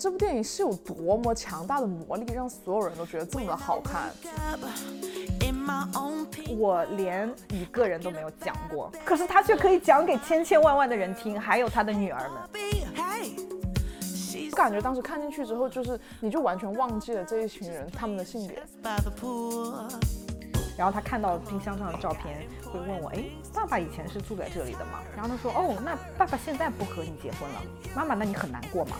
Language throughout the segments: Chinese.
这部电影是有多么强大的魔力，让所有人都觉得这么的好看。我连一个人都没有讲过，可是他却可以讲给千千万万的人听，还有他的女儿们。我感觉当时看进去之后，就是你就完全忘记了这一群人他们的性别。然后他看到冰箱上的照片，会问我：“哎，爸爸以前是住在这里的吗？”然后他说：“哦，那爸爸现在不和你结婚了，妈妈，那你很难过吗？”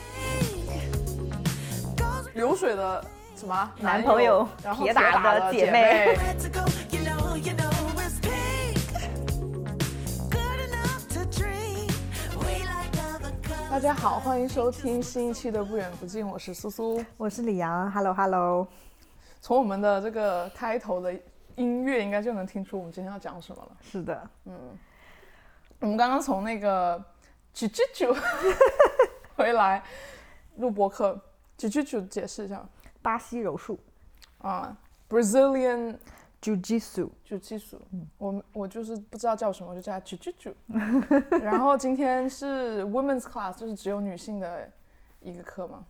流水的什么男朋友，然后铁打的姐妹。大家好，欢迎收听新一期的不远不近，我是苏苏，我是李阳，Hello Hello。从我们的这个开头的音乐，应该就能听出我们今天要讲什么了。是的，嗯，我们刚刚从那个啾啾啾回来录播课，啾啾啾解释一下，巴西柔术啊，Brazilian 术，我我就是不知道叫什么，我就叫它啾啾啾。然后今天是 Women's Class，就是只有女性的一个课嘛。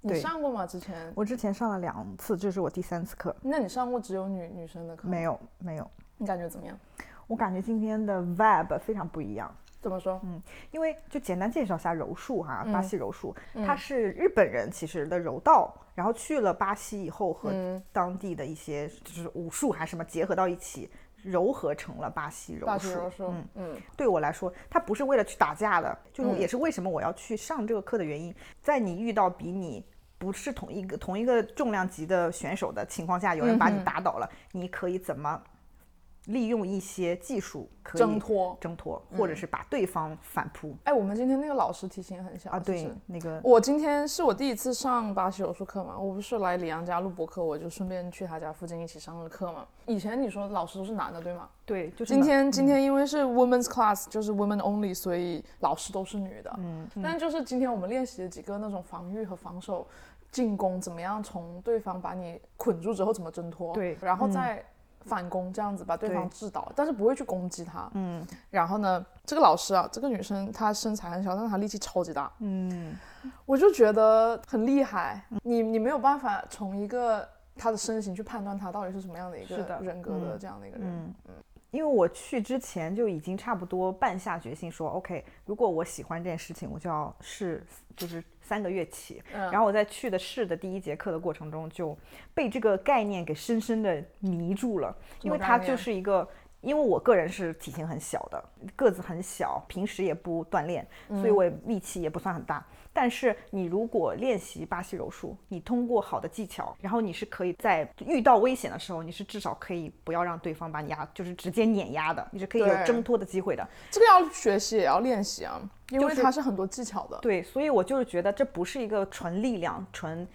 你上过吗？之前？我之前上了两次，这是我第三次课。那你上过只有女女生的课吗？没有没有，你感觉怎么样？我感觉今天的 vibe 非常不一样。怎么说？嗯因为就简单介绍一下柔术哈，嗯巴西柔术，它是日本人其实的柔道，然后去了巴西以后和嗯当地的一些就是武术还是什么结合到一起，糅合成了巴西柔术。巴西柔术，嗯对我来说，它不是为了去打架的，就是嗯也是为什么我要去上这个课的原因。在你遇到比你不是同一个同一个重量级的选手的情况下，有人把你打倒了，你可以怎么利用一些技术可以挣脱。挣脱，或者是把对方反扑哎，我们今天那个老师体型很小啊？对是，那个我今天是我第一次上巴西柔术课嘛，我不是来李阳家录播课，我就顺便去他家附近一起上了课嘛。以前你说老师都是男的对吗？对，就是今天今天因为是 women's class，就是 women only，所以老师都是女的。嗯，但就是今天我们练习了几个那种防御和防守、进攻，怎么样从对方把你捆住之后怎么挣脱，对然后再反攻这样子把对方制倒，但是不会去攻击他。嗯，然后呢，这个老师啊，这个女生她身材很小，但是她力气超级大。嗯，我就觉得很厉害。你你没有办法从一个她的身形去判断她到底是什么样的一个人格的这样的一个人。因为我去之前就已经差不多半下决心说，OK，如果我喜欢这件事情，我就要试，就是三个月起。嗯然后我在去的试的第一节课的过程中，就被这个概念给深深的迷住了，因为它就是一个。因为我个人是体型很小的，个子很小，平时也不锻炼，嗯所以我力气也不算很大。但是你如果练习巴西柔术，你通过好的技巧，然后你是可以在遇到危险的时候，你是至少可以不要让对方把你压，就是直接碾压的，你是可以有挣脱的机会的。这个要学习也要练习啊，因为它是很多技巧的。对，所以我就是觉得这不是一个纯力量、纯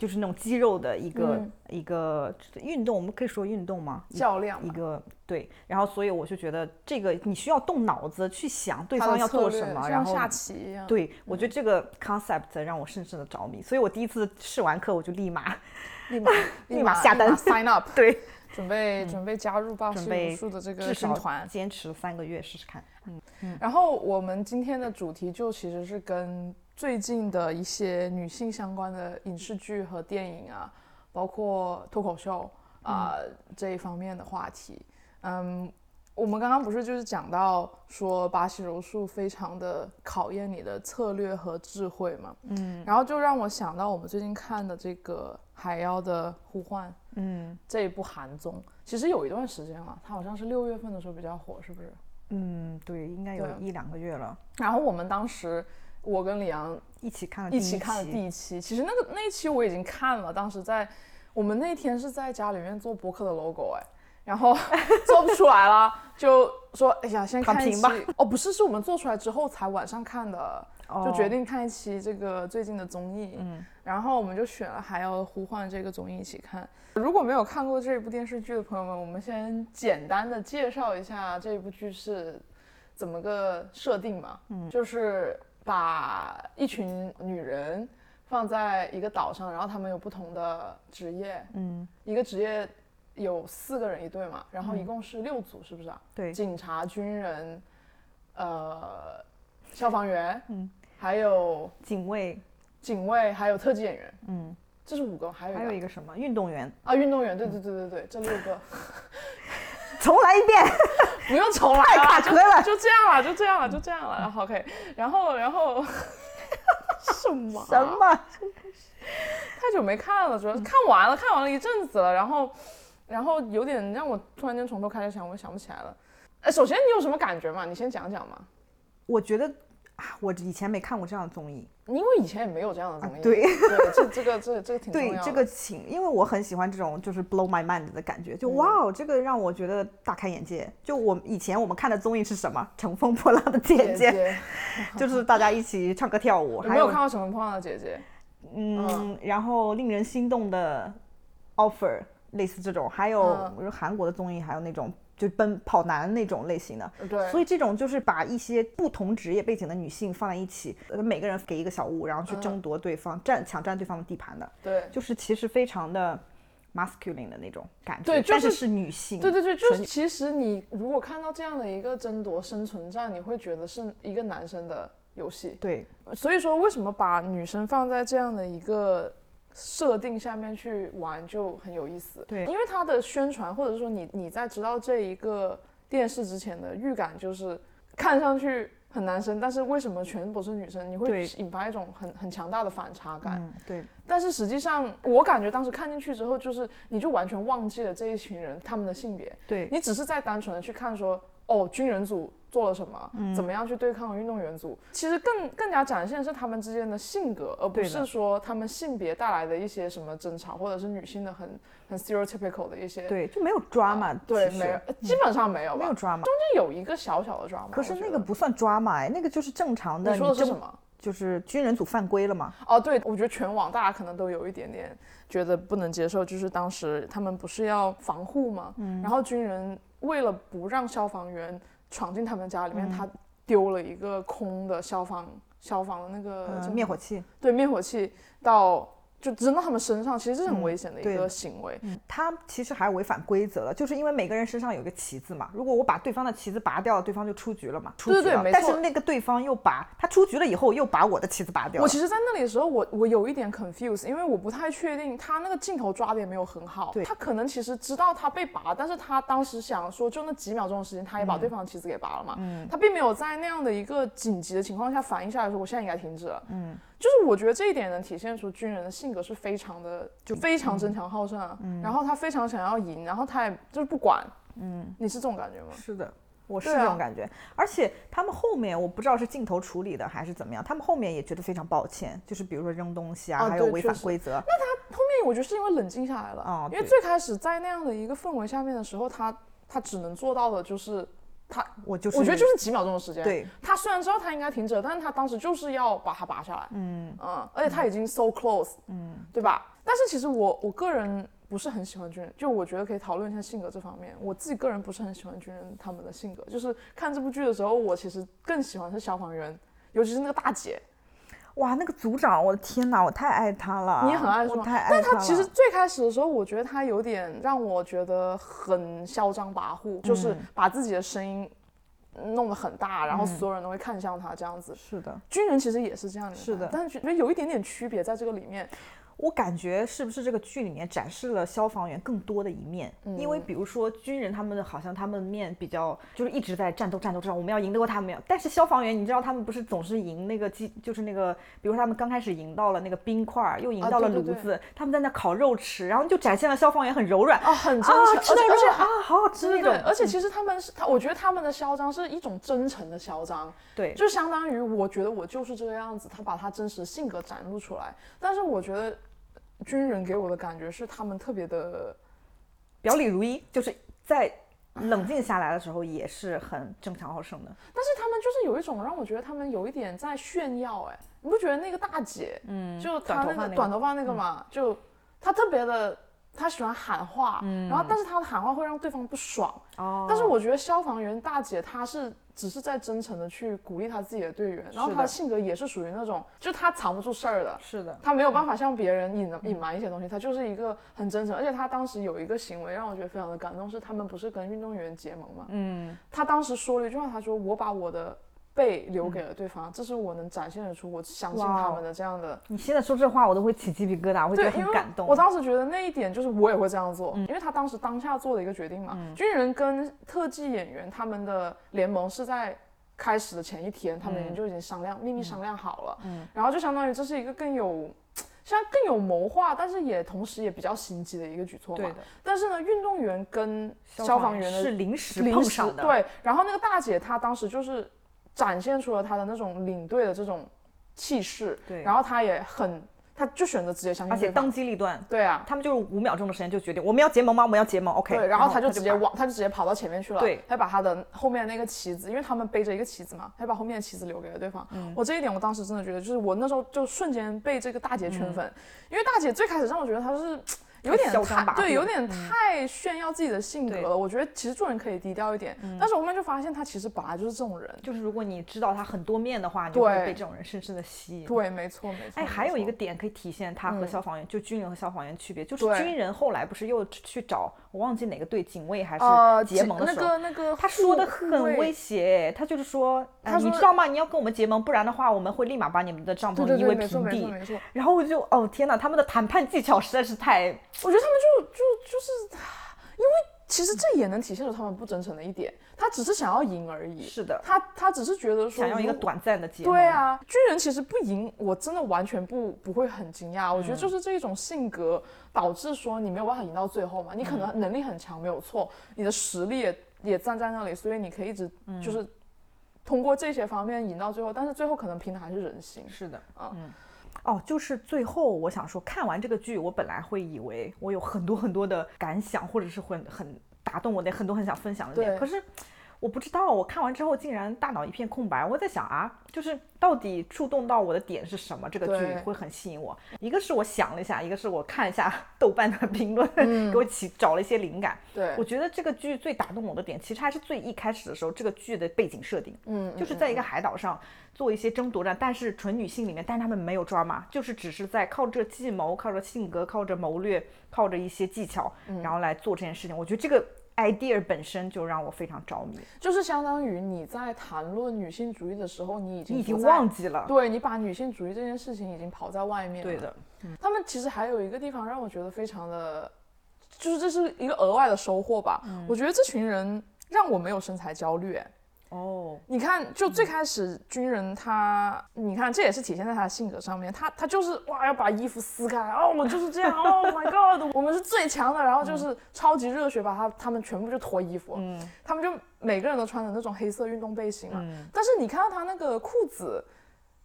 就是那种肌肉的一个、嗯一个运动，我们可以说运动吗？较量一个对，然后所以我就觉得这个你需要动脑子去想对方要做什么，然后像下棋一样。对我觉得这个 concept 让我深深的着迷，所以我第一次试完课我就立马 立马 立马下单 sign up，对准备准备加入巴西准备武术的这个至少军团。坚持三个月试试看。嗯然后我们今天的主题就其实是跟最近的一些女性相关的影视剧和电影啊，包括脱口秀啊、这一方面的话题。嗯，我们刚刚不是就是讲到说巴西柔术非常的考验你的策略和智慧嘛，嗯，然后就让我想到我们最近看的这个《海妖的呼唤》，嗯这一部韩综，其实有一段时间了，它好像是六月份的时候比较火，是不是？嗯，对，应该有一两个月了，然后我们当时，我跟李阳一起看了第一起看了第一期，其实那个那一期我已经看了，当时在我们那天是在家里面做博客的 logo 哎，然后 做不出来了，就说哎呀先看一期吧哦不是，是我们做出来之后才晚上看的，就决哦定看一期这个最近的综艺，嗯，然后我们就选了《还要呼唤》这个综艺一起看。如果没有看过这部电视剧的朋友们，我们先简单的介绍一下这部剧是怎么个设定嘛。嗯，就是把一群女人放在一个岛上，然后她们有不同的职业，嗯，一个职业有四个人一队嘛，然后一共是六组，是不是啊？对，警察、军人，呃，消防员，嗯，还有警卫、警卫，还有特技演员。嗯，这是五个，还有还有一个什么？运动员。啊，运动员，对对对对对，这六个。重来一遍，不用重来了，太卡壳了，就这样了，就这样了，就这样了。然后 OK，然后然 后什么什么？太久没看了，主要是看完了，看完了一阵子了，然后然后有点让我突然间从头开始想，我想不起来了。呃，首先你有什么感觉嘛？你先讲讲嘛。我觉得。我以前没看过这样的综艺，因为以前也没有这样的综艺。对，这 这个这这个挺。对，这个挺，因为我很喜欢这种就是 blow my mind 的感觉，就哇哦，这个让我觉得大开眼界。就我以前我们看的综艺是什么？乘风破浪的姐姐，就是大家一起唱歌跳舞。没有看过乘风破浪的姐姐。嗯，然后令人心动的 offer，类似这种，还有韩国的综艺，还有那种。就奔跑男那种类型的，对，所以这种就是把一些不同职业背景的女性放在一起，呃，每个人给一个小物，然后去争夺对方，占抢占对方的地盘的，对，就是其实非常的 masculine 的那种感觉，对，但是是女性，对对对，就是其实你如果看到这样的一个争夺生存战，你会觉得是一个男生的游戏，对，所以说为什么把女生放在这样的一个。设定下面去玩就很有意思，对，因为它的宣传或者说你你在知道这一个电视之前的预感就是看上去很男生，但是为什么全部是女生？你会引发一种很很强大的反差感，对。但是实际上我感觉当时看进去之后，就是你就完全忘记了这一群人他们的性别，对你只是在单纯的去看说。哦，军人组做了什么？怎么样去对抗运动员组？其实更更加展现是他们之间的性格，而不是说他们性别带来的一些什么争吵，或者是女性的很很 stereotypical 的一些。对，就没有抓嘛？对，没有，基本上没有，没有抓嘛。中间有一个小小的抓嘛。可是那个不算抓嘛，哎，那个就是正常的。你说的是什么？就是军人组犯规了嘛？哦，对，我觉得全网大家可能都有一点点觉得不能接受，就是当时他们不是要防护嘛，嗯，然后军人为了不让消防员。闯进他们家里面，他丢了一个空的消防消防的那个灭火器，对灭火器到。就扔到他们身上，其实这是很危险的一个行为。他其实还违反规则了，就是因为每个人身上有一个旗子嘛。如果我把对方的旗子拔掉了，对方就出局了嘛。对对对，但是那个对方又把他出局了以后，又把我的旗子拔掉。我其实，在那里的时候，我我有一点 confuse，因为我不太确定他那个镜头抓的也没有很好。对，他可能其实知道他被拔，但是他当时想说，就那几秒钟的时间，他也把对方的旗子给拔了嘛。嗯。他并没有在那样的一个紧急的情况下反应下来说，我现在应该停止了。嗯。就是我觉得这一点能体现出军人的性格是非常的，就非常争强好胜啊。嗯，然后他非常想要赢，然后他也就是不管。嗯，你是这种感觉吗？是的，我是这种感觉。而且他们后面我不知道是镜头处理的还是怎么样，他们后面也觉得非常抱歉，就是比如说扔东西啊，还有违反规则。那他后面我觉得是因为冷静下来了啊，因为最开始在那样的一个氛围下面的时候，他他只能做到的就是。他，我就我觉得就是几秒钟的时间。对，他虽然知道他应该停止，但是他当时就是要把它拔下来。嗯嗯，而且他已经 so close，嗯，对吧？但是其实我我个人不是很喜欢军人，就我觉得可以讨论一下性格这方面。我自己个人不是很喜欢军人他们的性格，就是看这部剧的时候，我其实更喜欢是消防员，尤其是那个大姐。哇，那个组长，我的天哪，我太爱他了。你也很爱说？太爱他但他其实最开始的时候，我觉得他有点让我觉得很嚣张跋扈，就是把自己的声音弄得很大，然后所有人都会看向他这样子。是的，军人其实也是这样的。是的，但是觉得有一点点区别在这个里面。我感觉是不是这个剧里面展示了消防员更多的一面？因为比如说军人他们好像他们面比较就是一直在战斗战斗战，我们要赢得过他们。但是消防员你知道他们不是总是赢那个机，就是那个比如说他们刚开始赢到了那个冰块，又赢到了炉子，他们在那烤肉吃，然后就展现了消防员很柔软啊，很真诚，吃到肉啊，好好吃那种。而且其实他们是他，我觉得他们的嚣张是一种真诚的嚣张，对，就相当于我觉得我就是这个样子，他把他真实性格展露出来。但是我觉得。军人给我的感觉是他们特别的表里如一，就是在冷静下来的时候也是很争强好胜的。但是他们就是有一种让我觉得他们有一点在炫耀，哎，你不觉得那个大姐，嗯，就她那个短头发那个嘛，就她特别的。他喜欢喊话，然后但是他的喊话会让对方不爽。哦，但是我觉得消防员大姐她是只是在真诚的去鼓励他自己的队员，然后她的性格也是属于那种，就她藏不住事儿的。是的，她没有办法向别人隐隐瞒一些东西，她就是一个很真诚。而且她当时有一个行为让我觉得非常的感动，是他们不是跟运动员结盟嘛？嗯，她当时说了一句话，她说我把我的背留给了对方，这是我能展现得出我相信他们的这样的。你现在说这话，我都会起鸡皮疙瘩，我会觉，得很感动。我当时觉得那一点就是我也会这样做，因为他当时当下做的一个决定嘛。军人跟特技演员他们的联盟是在开始的前一天，他们就已经商量、秘密商量好了，嗯，然后就相当于这是一个更有。像更有谋划，但是也同时也比较心机的一个举措嘛。对的。但是呢，运动员跟消防员的是临时临时碰上的，对，然后那个大姐她当时就是展现出了他的那种领队的这种气势，对然后他也很，他就选择直接相信而且当机立断，对啊，他们就是五秒钟的时间就决定我们要结盟吗？我们要结盟，OK。对，然后他就直接往，他就直接跑到前面去了。对，他把他的后面那个旗子，因为他们背着一个旗子嘛，他把后面的旗子留给了对方。嗯我这一点，我当时真的觉得，就是我那时候就瞬间被这个大姐嗯圈粉，因为大姐最开始让我觉得她是。有点嚣张跋扈太对，有点太炫耀自己的性格对了。我觉得其实做人可以低调一点，但是我后面就发现他其实本来就是这种人。就是如果你知道他很多面的话，你就会被这种人深深的吸引。对，没错，没错。哎，还有一个点可以体现他和嗯消防员，就军人和消防员区别，就是军人后来不是又去找我忘记哪个队警卫还呃是结盟的那时候，个那个他说的很威卫胁，他就是说，呃他说你知道吗？你要跟我们结盟，不然的话，我们会立马把你们的帐篷夷为平地。没错。然后我就，哦天哪，他们的谈判技巧实在是太，我觉得他们就就就是，因为其实这也能体现出他们不真诚的一点，他只是想要赢而已。是的，他他只是觉得说想要一个短暂的结盟。对，啊，军人其实不赢，我真的完全不不会很惊讶。嗯我觉得就是这一种性格导致说你没有办法赢到最后嘛。你可嗯能能力很强没有错，你的实力也也站在那里，所以你可以一直嗯就是通过这些方面赢到最后，但是最后可能拼的还是人心。是的，啊嗯。哦，就是最后我想说，看完这个剧，我本来会以为我有很多很多的感想，或者是很很打动我的很多很想分享的点，对。可是我不知道，我看完之后竟然大脑一片空白。我在想啊，就是到底触动到我的点是什么？这个剧会很吸引我。一个是我想了一下，一个是我看一下 豆瓣的 评论，嗯给我起找了一些灵感。对我，觉得这个剧最打动我的点，其实还是最一开始的时候，这个剧的背景设定。嗯，就是在一个海岛上做一些争夺战，但是纯女性里面，但是他们没有抓马，就是只是在靠着计谋、靠着性格、靠着谋略、靠着一些技巧，嗯然后来做这件事情。我觉得这个 idea 本身就让我非常着迷。就是相当于你在谈论女性主义的时候，你已经你已经忘记了，对你把女性主义这件事情已经抛在外面了。对的，他们其实还有一个地方让我觉得非常的，就是这是一个额外的收获吧。嗯我觉得这群人让我没有身材焦虑。哎哦，你看，就最开始军人他，你看这也是体现在他的性格上面，他他就是哇要把衣服撕开，哦我就是这样，Oh my god，我们是最强的，然后就是超级热血，把他他们全部就脱衣服，嗯。他们就每个人都穿着那种黑色运动背心嘛，嗯。但是你看到他那个裤子，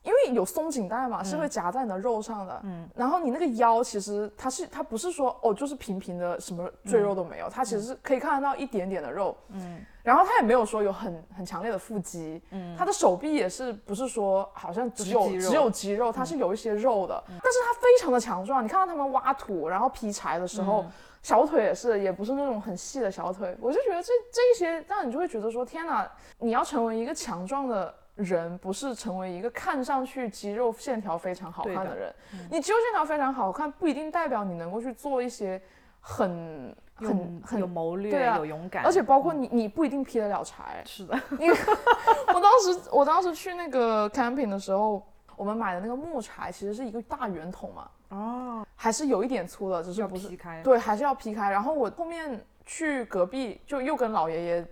因为有松紧带嘛，是会夹在你的肉上的。嗯，然后你那个腰其实它是它不是说哦就是平平的什么赘肉都没有，它其实是可以看得到一点点的肉。嗯，然后它也没有说有很很强烈的腹肌。嗯，它的手臂也是不是说好像只有只有肌肉，它是有一些肉的，但是它非常的强壮。你看到他们挖土然后劈柴的时候。小腿也是，也不是那种很细的小腿，我就觉得这这一些，让你就会觉得说，天哪，你要成为一个强壮的人，不是成为一个看上去肌肉线条非常好看对的的人。你肌肉线条非常好看，不一定代表你能够去做一些很很有很有谋略，对啊有勇敢，而且包括你，你不一定劈得了柴。是的，因为 我当时，我当时去那个 camping 的时候，我们买的那个木柴其实是一个大圆筒嘛，哦，还是有一点粗的，只是不是劈开，对，还是要劈开。然后我后面去隔壁，就又跟老爷爷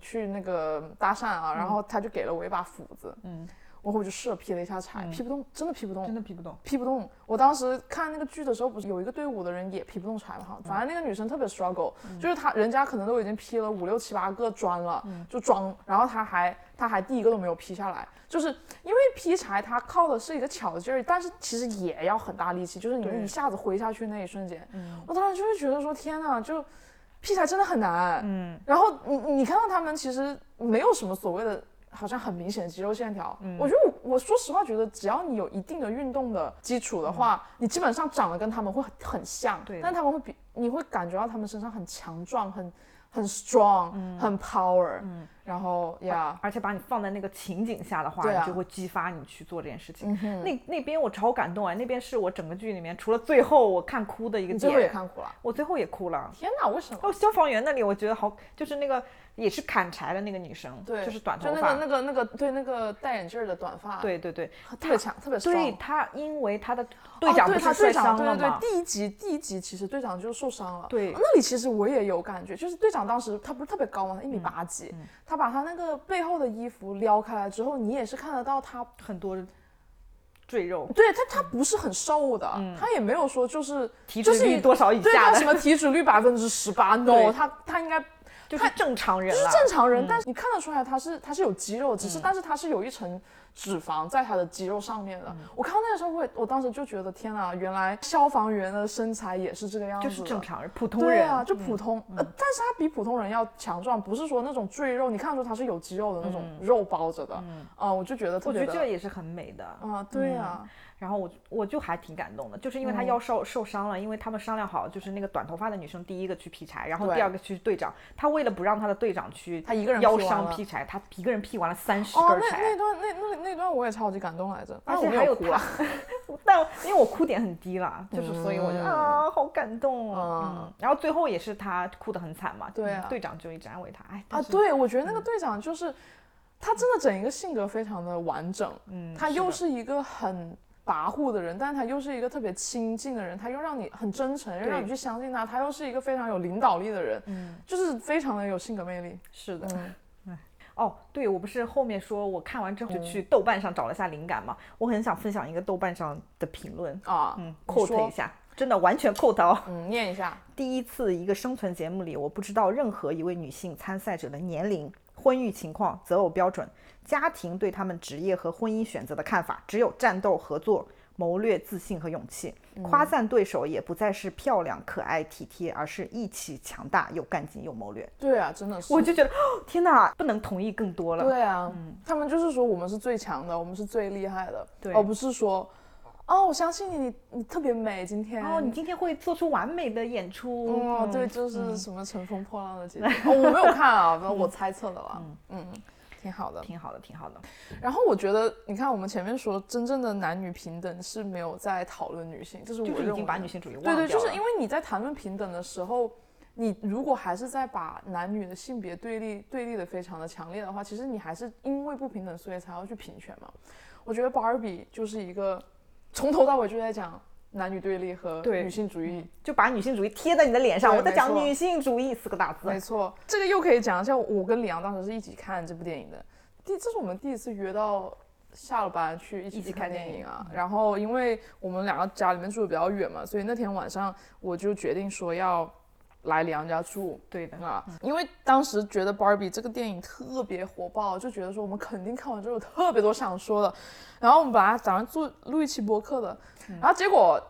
去那个搭讪啊，然后他就给了我一把斧子，嗯，然后我就试了劈了一下柴，劈不动，真的劈不动。真。的劈不动，劈不动。我当时看那个剧的时候，不是有一个队伍的人也劈不动柴嘛？哈，反正那个女生特别 struggle，、就是她人家可能都已经劈了五六七八个砖了，就装，然后她还她还第一个都没有劈下来，就是因为劈柴它靠的是一个巧劲儿，但是其实也要很大力气，就是你一下子挥下去那一瞬间，我当时就会觉得说天呐，就劈柴真的很难，嗯，然后你你看到他们其实没有什么所谓的，好像很明显的肌肉线条。嗯我觉得我我说实话觉得，只要你有一定的运动的基础的话，你基本上长得跟他们会很很像。嗯对但他们会比你会感觉到他们身上很强壮，很很 strong，、很 power。然后呀，而且把你放在那个情景下的话，啊你就会激发你去做这件事情。嗯，那那边我超感动啊！那边是我整个剧里面除了最后我看哭的一个你最后也点，看哭了？我最后也哭了。天哪，为什么？哦，消防员那里我觉得好，就是那个也是砍柴的那个女生，对，就是短头就发，那个那个那个对那个戴眼镜儿的短发，，对对对，特别强，特别对 strong 他，因为他的哦队长是摔队长对对对伤了吗？，第一集第一集其实队长就受伤了。对那里其实我也有感觉，就是队长当时他不是特别高吗？他一嗯米八几，他把他那个背后的衣服撩开来之后，你也是看得到他，很多赘肉，对他他不是很瘦的，他也没有说就是就是脂率多少以下的。什么体脂率百分之十八，no，他他应该就是正常人就是。正常人，但是你看得出来他是他是有肌肉，只是、但是他是有一层脂肪在他的肌肉上面的。我看到那个时候，我也我当时就觉得天啊，原来消防员的身材也是这个样子就正常人，普通人对啊，就普通，呃，但是他比普通人要强壮，不是说那种赘肉，你看出他是有肌肉的那种肉包着的，啊、我就觉得特我觉，得这也是很美的。啊，对啊，然后我我就还挺感动的，就是因为他嗯腰受受伤了，因为他们商量好，就是那个短头发的女生第一个去劈柴，然后第二个去队长。他为了不让他的队长去，他一个人腰伤劈柴，他一个人劈完了三十哦，那根柴。那段那那那段我也超级感动来着，而且还有他哭了，但因为我哭点很低啦，就是所以我就、嗯啊，好感动啊。嗯嗯，然后最后也是他哭得很惨嘛，对队长就一直安慰他，哎，啊，对，我觉得那个队长就是他真的整一个性格非常的完整，嗯，他又是一个很跋扈的人，但他又是一个特别亲近的人，他又让你很真诚，又让你去相信他，他又是一个非常有领导力的人，嗯，就是非常的有性格魅力。是的。嗯，哦，对，我不是后面说我看完之后就嗯去豆瓣上找了一下灵感嘛，我很想分享一个豆瓣上的评论，啊，嗯你，quote 一下，真的完全 quote 哦。嗯，念一下。第一次一个生存节目里，我不知道任何一位女性参赛者的年龄、婚育情况、择偶标准、家庭对他们职业和婚姻选择的看法，只有战斗、合作、谋略、自信和勇气。夸赞对手也不再是漂亮、可爱、体贴，而是义气、强大、有干劲、有谋略。对啊，真的是。我就觉得，哦 天哪，不能同意更多了。对啊，他们就是说我们是最强的，我们是最厉害的，对而不是说，哦，我相信你，你你特别美，今天。哦，你今天会做出完美的演出。哦，对，嗯就是什么乘风破浪的姐姐，哦，我没有看啊，我猜测的啦，嗯，挺好的。挺好的，挺好的。然后我觉得，你看我们前面说，真正的男女平等是没有在讨论女性，就是我就是已经把女性主义忘对对，就是因为你在谈论平等的时候，你如果还是在把男女的性别对立对立的非常的强烈的话，其实你还是因为不平等，所以才要去平权嘛。我觉得 Barbie 就是一个从头到尾就在讲男女对立和对女性主义。就把女性主义贴在你的脸上，我在讲女性主义四个大字没。错，这个又可以讲一下，我跟李阳当时是一起看这部电影的。第，这是我们第一次约到下了班去一起去看看电影电影啊。然后，因为我们两个家里面住的比较远嘛，所以那天晚上我就决定说要来李阳家住。对的，啊，因为当时觉得 Barbie 这个电影特别火爆，就觉得说我们肯定看完之后有特别多想说的。然后我们本来打算做录一期播客的，然后结果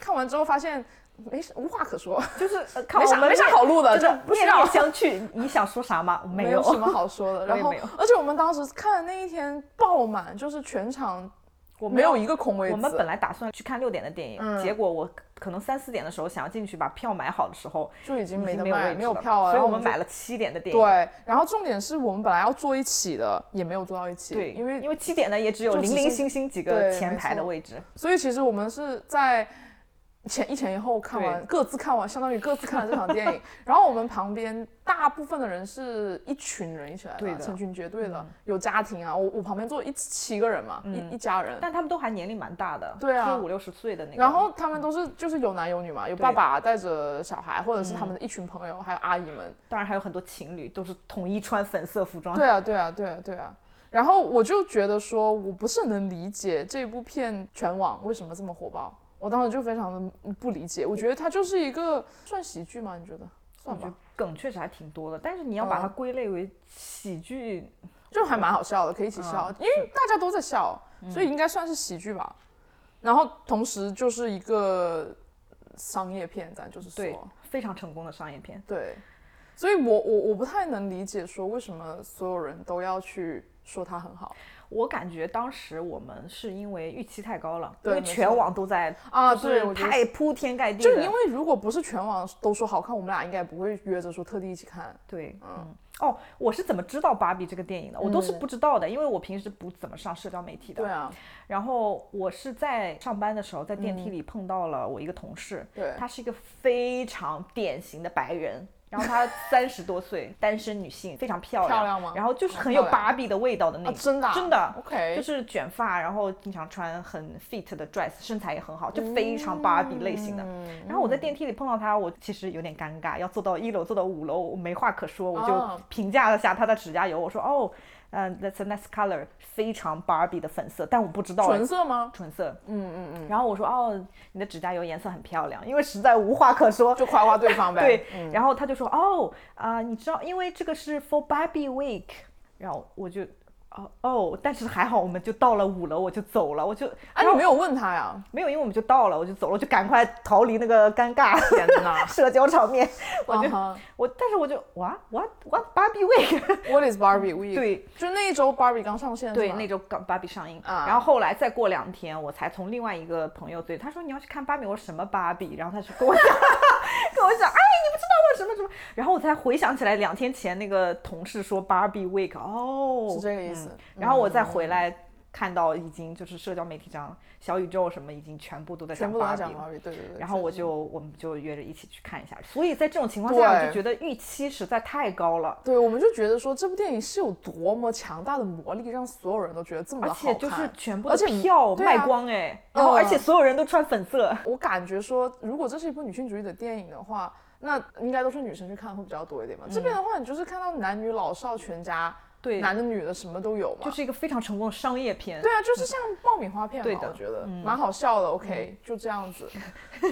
看完之后发现没无话可说，就是 没啥没啥好录的，就面面相觑。你想说啥吗？没有什么好说的。然后而且我们当时看的那一天爆满，就是全场我要没有一个空位子。我们本来打算去看六点的电影，嗯结果我可能三四点的时候想要进去把票买好的时候，就已经没有没有票了。所以我们买了七点的电影。对，然后重点是我们本来要坐一起的，也没有坐到一起，对，因为因为七点呢也只有零零星星几个前排的位置。所以其实我们是在前一前一后看完，各自看完，相当于各自看了这场电影。然后我们旁边大部分的人是一群人一起来的，对的成群结队的，嗯有家庭啊。我我旁边坐一七个人嘛，一一家人。但他们都还年龄蛮大的，对啊是五六十岁的那个。然后他们都是就是有男有女嘛，有爸爸带着小孩，或者是他们的一群朋友，还有阿姨们。当然还有很多情侣都是统一穿粉色服装。对啊，对啊，对啊，对啊。然后我就觉得说，我不是很能理解这部片全网为什么这么火爆。我当时就非常的不理解，我觉得它就是一个算喜剧吗？你觉得？算吧梗确实还挺多的，但是你要把它嗯归类为喜剧，就还蛮好笑的，可以一起笑，因为大家都在笑，所以应该算是喜剧吧。然后同时就是一个商业片，咱就是对说，，非常成功的商业片。对，所以我我我不太能理解说为什么所有人都要去说它很好。我感觉当时我们是因为预期太高了，因为全网都在啊对太铺天盖地的，就因为如果不是全网都说好看，我们俩应该不会约着说特地一起看。对，嗯，哦，我是怎么知道芭比这个电影的？我都是不知道的，因为我平时不怎么上社交媒体的。对啊，然后我是在上班的时候，在电梯里碰到了我一个同事，对他是一个非常典型的白人。然后她三十多岁，单身女性，非常漂亮。漂亮吗？然后就是哦很有芭比的味道的那啊种，真的啊？真的。OK 就是卷发，然后经常穿很 fit 的 dress，身材也很好，就非常芭比类型的。嗯然后我在电梯里碰到她，我其实有点尴尬，要坐到一楼，坐到五楼，我没话可说，我就哦。评价了下她的指甲油，我说哦，呃，that's a nice color，非常芭比的粉色，但我不知道纯色吗？纯色，嗯嗯嗯，然后我说哦，你的指甲油颜色很漂亮，因为实在无话可说。就夸夸对方呗。对，嗯然后他就说哦啊、你知道，因为这个是 for Barbie Week，然后我就哦哦，但是还好，我们就到了五楼，我就走了，我就啊，你没有问他呀？没有，因为我们就到了，我就走了，我就赶快逃离那个尴尬天哪！社交场面，我就、我，但是我就哇 what what Barbie Week，What is Barbie Week？对，就那一周 Barbie 刚上线，对，那周刚芭比上映，啊然后后来再过两天，我才从另外一个朋友嘴，他说你要去看芭比，我说什么芭比？然后他就跟我讲，跟我讲，哎，你不知道我什么什么，然后我才回想起来两天前那个同事说 Barbie Week，哦，是这个意思。嗯然后我再回来看到已经就是社交媒体上小宇宙什么已经全部都在全部都讲芭比了。在讲对对对。然后我就我们就约着一起去看一下，所以在这种情况下，我就觉得预期实在太高了。对，我们就觉得说这部电影是有多么强大的魔力，让所有人都觉得这么而的好看。且就是全部的而且票卖光哎，然后而且嗯所有人都穿粉色，我感觉说，如果这是一部女性主义的电影的话，那应该都是女生去看会比较多一点嘛。这边的话，你就是看到男女老少全家，对，男的女的什么都有嘛。就是一个非常成功的商业片。对啊，就是像爆米花片嘛，对的嗯我觉得蛮好笑的。OK，就这样子。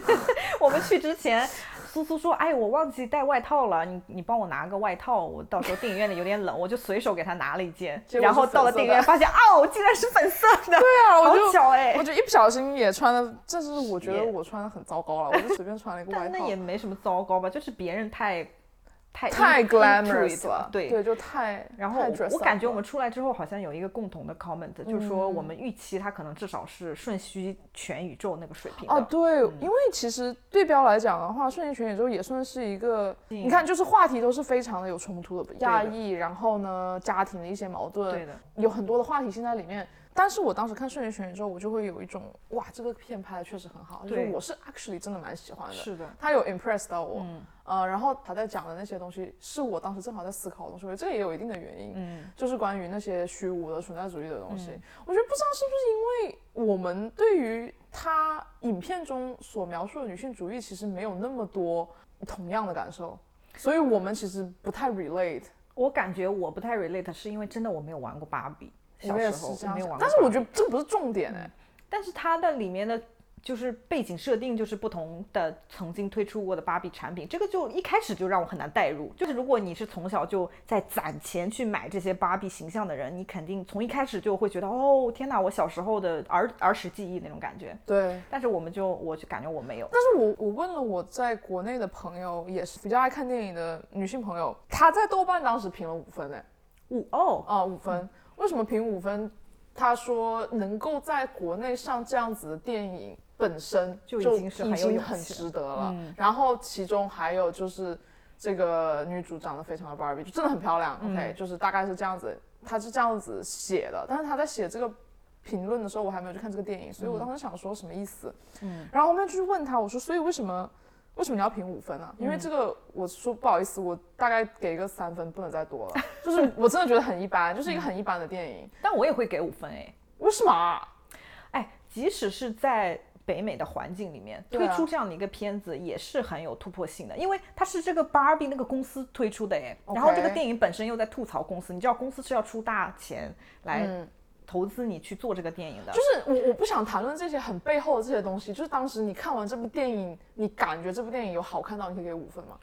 我们去之前，苏苏说：“哎，我忘记带外套了，你你帮我拿个外套，我到时候电影院里有点冷，我就随手给他拿了一件。然后到了电影院发现，哦，竟然是粉色的，对啊，我好就巧哎我。就一不小心也穿了，这是我觉得我穿的很糟糕了，我就随便穿了一个外套那。也没什么糟糕吧，就是别人太太太 glamorous 了，对。对，就太。然后我感觉我们出来之后好像有一个共同的 comment，、就是说我嗯们预期它可能至少是瞬息全宇宙那个水平的。哦，对，嗯因为其实对标来讲的话，《瞬息全宇宙》也算是一个，嗯你看，就是话题都是非常的有冲突的，的亚裔，然后呢，家庭的一些矛盾，对的，有很多的话题现在里面。但是我当时看《瞬间全宇宙》，我就会有一种，哇，这个片拍的确实很好，就是我是 actually 真的蛮喜欢的。是的，他有 impress 到我，嗯呃，然后他在讲的那些东西，是我当时正好在思考的东西，我觉得这也有一定的原因，嗯，就是关于那些虚无的存在主义的东西。我觉得不知道是不是因为我们对于他影片中所描述的女性主义，其实没有那么多同样的感受，所以我们其实不太 relate。我感觉我不太 relate，是因为真的我没有玩过芭比，小时候没有玩过。但是我觉得这个不是重点哎、但是它的里面的就是背景设定就是不同的曾经推出过的芭比产品，这个就一开始就让我很难代入。就是如果你是从小就在攒钱去买这些芭比形象的人，你肯定从一开始就会觉得哦天哪，我小时候的儿儿时记忆那种感觉。对，但是我们就我就感觉我没有。但是我我问了我在国内的朋友，也是比较爱看电影的女性朋友，她在豆瓣当时评了五分哎，五哦，啊五分，为什么评五分？他说能够在国内上这样子的电影本身就已经是很值得了。嗯然后其中还有就是这个女主长得非常的 Barbie，就真的很漂亮。OK，就是嗯大概是这样子，他是这样子写的，但是他在写这个。评论的时候，我还没有去看这个电影，所以我当时想说什么意思？嗯，然后后面就去问他，我说，所以为什么为什么你要评五分啊？嗯因为这个，我说不好意思，我大概给一个三分，不能再多了。就是我真的觉得很一般，就是一个很一般的电影。但我也会给五分哎。为什么啊？哎，即使是在北美的环境里面、啊推出这样的一个片子，也是很有突破性的，因为它是这个 Barbie 那个公司推出的哎然后这个电影本身又在吐槽公司，你知道公司是要出大钱来嗯投资你去做这个电影的，就是我我不想谈论这些很背后的这些东西。就是当时你看完这部电影，你感觉这部电影有好看到你可以给五分吗？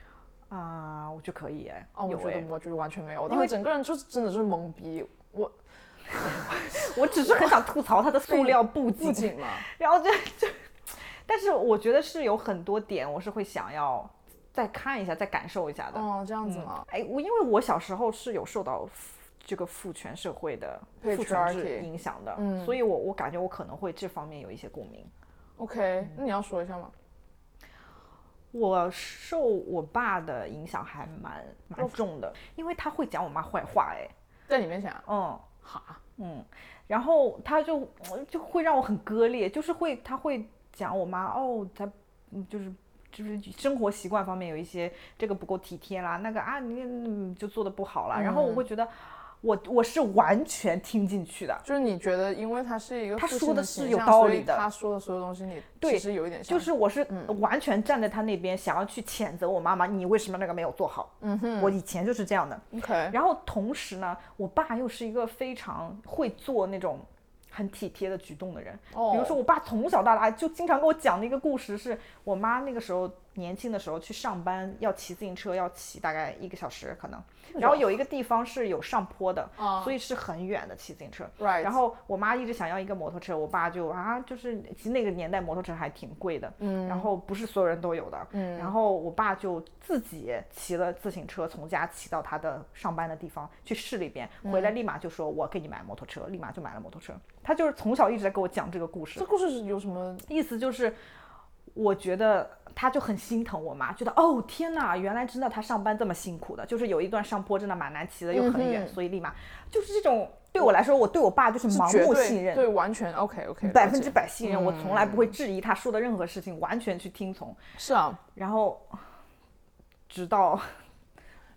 啊，我就可以哎，哦，我觉得，我觉得完全没有，因为整个人就是真的就是懵逼。我 我只是很想吐槽它的塑料布 不景，嘛，然后就就，但是我觉得是有很多点我是会想要再看一下、再感受一下的。哦，这样子吗？哎，我因为我小时候是有受到这个父权社会的父权制影响的，嗯所以我我感觉我可能会这方面有一些共鸣。OK，那你要说一下吗？我受我爸的影响还蛮蛮重的，因为他会讲我妈坏话，哎，在你面前啊？嗯哈，嗯，然后他就就会让我很割裂，就是会他会讲我妈哦，他嗯就是就是生活习惯方面有一些这个不够体贴啦，那个啊你嗯就做的不好啦，然后我会觉得我我是完全听进去的，就是你觉得，因为他是一个他说的是有道理的他说的所有东西你对其实有一点像，就是我是完全站在他那边，想要去谴责我妈妈，你为什么那个没有做好？嗯哼，我以前就是这样的。OK，然后同时呢，我爸又是一个非常会做那种很体贴的举动的人。哦比如说，我爸从小到大就经常跟我讲的一个故事，是我妈那个时候年轻的时候去上班，要骑自行车，要骑大概一个小时可能。然后有一个地方是有上坡的，啊所以是很远的骑自行车。然后我妈一直想要一个摩托车，我爸就啊，就是其实那个年代摩托车还挺贵的，嗯，然后不是所有人都有的，嗯，然后我爸就自己骑了自行车从家骑到他的上班的地方去市里边，回来立马就说我给你买摩托车，立马就买了摩托车。他就是从小一直在给我讲这个故事这，故事是有什么？意思就是，我觉得他就很心疼我妈，觉得哦天哪，原来真的他上班这么辛苦的，就是有一段上坡真的蛮难骑的，又很远，嗯所以立马就是这种对我来说，我对我爸就是盲目信任，对，完全 OK OK，百分之百信任，嗯我从来不会质疑他说的任何事情，完全去听从。是啊，然后，直到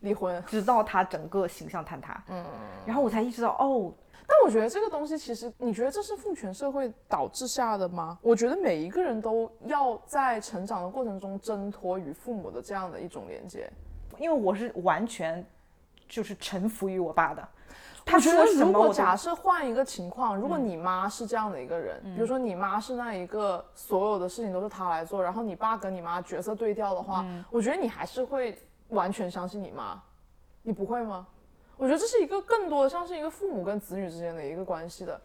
离婚。直到他整个形象坍塌，嗯，然后我才意识到，哦，但我觉得这个东西，其实你觉得这是父权社会导致下的吗？我觉得每一个人都要在成长的过程中挣脱与父母的这样的一种连接。因为我是完全就是臣服于我爸的，他我觉得说什如果假设换一个情况，如果你妈是这样的一个人，比如说你妈是那一个所有的事情都是她来做，然后你爸跟你妈角色对调的话，我觉得你还是会完全相信你妈，你不会吗？我觉得这是一个更多的像是一个父母跟子女之间的一个关系的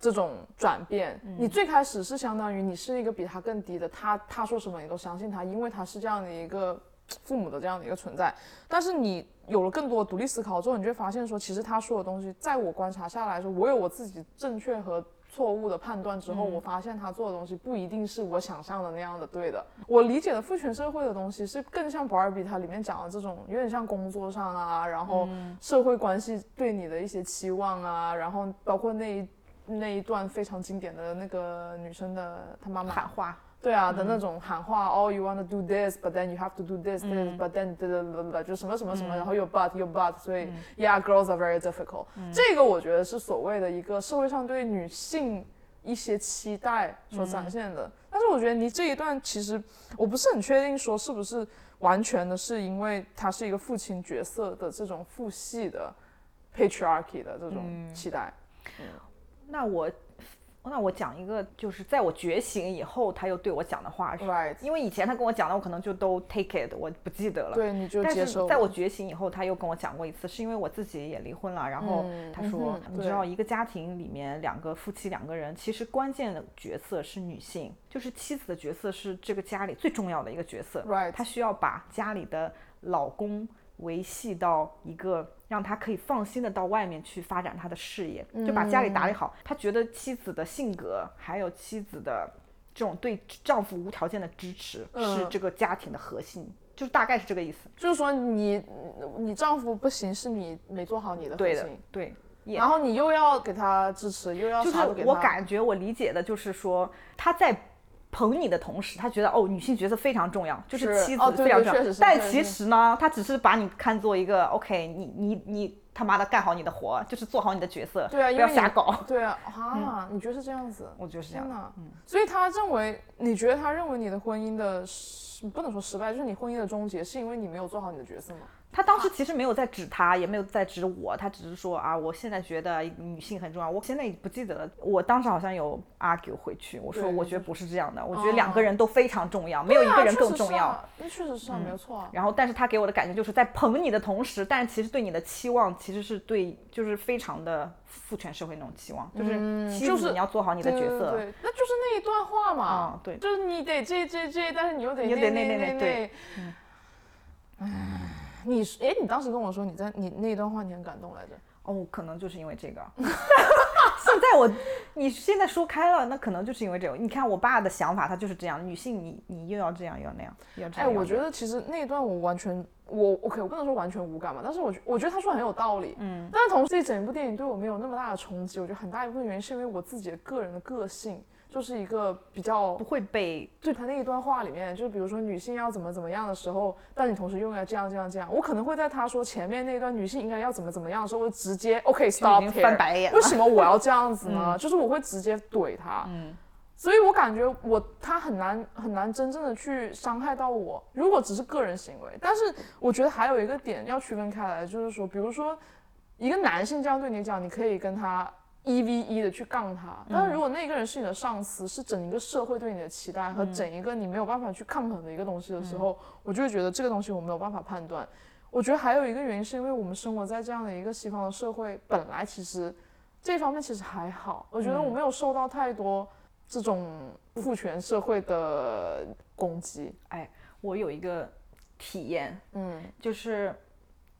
这种转变。你最开始是相当于你是一个比他更低的，他他说什么你都相信他，因为他是这样的一个父母的这样的一个存在。但是你有了更多独立思考之后，你就会发现说，其实他说的东西，在我观察下来说，我有我自己正确和错误的判断之后，我发现他做的东西不一定是我想象的那样的对的。我理解的父权社会的东西是更像 Barbie 它里面讲的这种，有点像工作上啊，然后社会关系对你的一些期望啊，然后包括那一那一段非常经典的那个女生的她妈妈喊话，对啊的那种喊话、h you want to do this，but then you have to do this this，but then 哒哒哒哒，就什么什么什么，然后有 but 有 but，所以、yeah，girls are very difficult、这个我觉得是所谓的一个社会上对女性一些期待所展现的。但是我觉得你这一段其实我不是很确定说是不是完全的是因为他是一个父亲角色的这种父系的 patriarchy 的这种期待。那我。那我讲一个，就是在我觉醒以后，他又对我讲的话是，Right，因为以前他跟我讲的，我可能就都 take it，我不记得了。对，你就但是。在我觉醒以后，他又跟我讲过一次，是因为我自己也离婚了。然后嗯他说，嗯你知道，一个家庭里面两个夫妻两个人，其实关键的角色是女性，就是妻子的角色是这个家里最重要的一个角色。Right 她需要把家里的老公维系到一个让他可以放心的到外面去发展他的事业，就把家里打理好。他觉得妻子的性格，还有妻子的这种对丈夫无条件的支持，是嗯这个家庭的核心，就是大概是这个意思。就是说你你丈夫不行，是你没做好你的核对的心，，对。也然后你又要给他支持，又要就是啥都给他。我感觉我理解的就是说，他在捧你的同时，他觉得哦，女性角色非常重要，就是是妻子非常重要。但其实呢，他只是把你看作一个 OK，你你你他妈的干好你的活，就是做好你的角色，对啊，不要瞎搞。对啊，啊，你觉得是这样子？我觉得是这样。的。嗯！所以他认为，你觉得他认为你的婚姻的失不能说失败，就是你婚姻的终结，是因为你没有做好你的角色吗？他当时其实没有在指他，也没有在指我，他只是说啊，我现在觉得女性很重要。我现在也不记得了，我当时好像有 argue 回去，我说我觉得不是这样的，我觉哦得两个人都非常重要，没有一个人更重要。啊。那确实是啊，没有错啊。然后，但是他给我的感觉就是在捧你的同时，但是其实对你的期望其实是对，就是非常的父权社会那种期望，就是妻就是子你要做好你的角色。对对对，那就是那一段话嘛。啊对就是你得这这这，但是你又得你又得那那那那对。唉，你哎，你当时跟我说你在你那段话你很感动来着。哦，可能就是因为这个。现在我，你现在说开了，那可能就是因为这个。你看我爸的想法，他就是这样，女性你你又要这样又要那样，要这样。哎，我觉得其实那一段我完全，我 OK，我不能说完全无感吧，但是我觉我觉得他说得很有道理，嗯，但是同时这整部电影对我没有那么大的冲击，我觉得很大一部分原因是因为我自己的个人的个性就是一个比较不会被对他那一段话里面，就是比如说女性要怎么怎么样的时候，但你同时又应该这样这样这样，我可能会在他说前面那一段女性应该要怎么怎么样的时候，我就直接 OK stop 经 here 翻白眼为。什么我要这样子呢？就是我会直接怼他，嗯所以我感觉我他很难很难真正的去伤害到我。如果只是个人行为，但是我觉得还有一个点要区分开来，就是说，比如说一个男性这样对你讲，你可以跟他一 v 一的去杠他，但是如果那个人是你的上司，是整一个社会对你的期待和整一个你没有办法去抗衡的一个东西的时候，我就会觉得这个东西我没有办法判断。我觉得还有一个原因是因为我们生活在这样的一个西方的社会，本来其实这方面其实还好，我觉得我没有受到太多这种父权社会的攻击。哎，我有一个体验，嗯。就是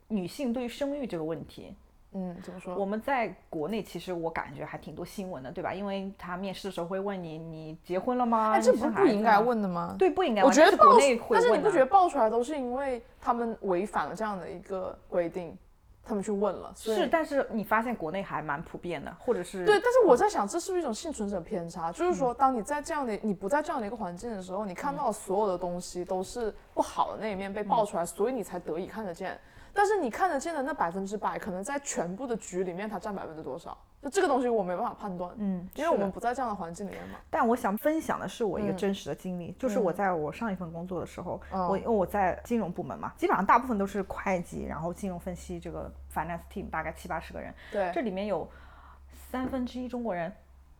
女性对于生育这个问题，嗯，怎么说？我们在国内其实我感觉还挺多新闻的，对吧？因为他面试的时候会问你，你结婚了吗？哎，这不是不应该？问的吗？对，不应该我觉得国内会但是你不觉得爆出来都是因为他们违反了这样的一个规定，他们去问了，是，但是你发现国内还蛮普遍的，或者是对，但是我在想，这是不是一种幸存者偏差？就是嗯说，当你在这样的你不在这样的一个环境的时候，你看到所有的东西都是不好的那一面被嗯爆出来，所以你才得以看得见。但是你看得见的那百分之百，可能在全部的局里面，它占百分之多少？就这个东西我没办法判断，嗯，因为我们不在这样的环境里面嘛。但我想分享的是我一个嗯。真实的经历，就是我在我上一份工作的时候，嗯。我因为我在金融部门嘛，基本上大部分都是会计，然后金融分析这个 finance team 大概七八十个人，对，这里面有三分之一中国人，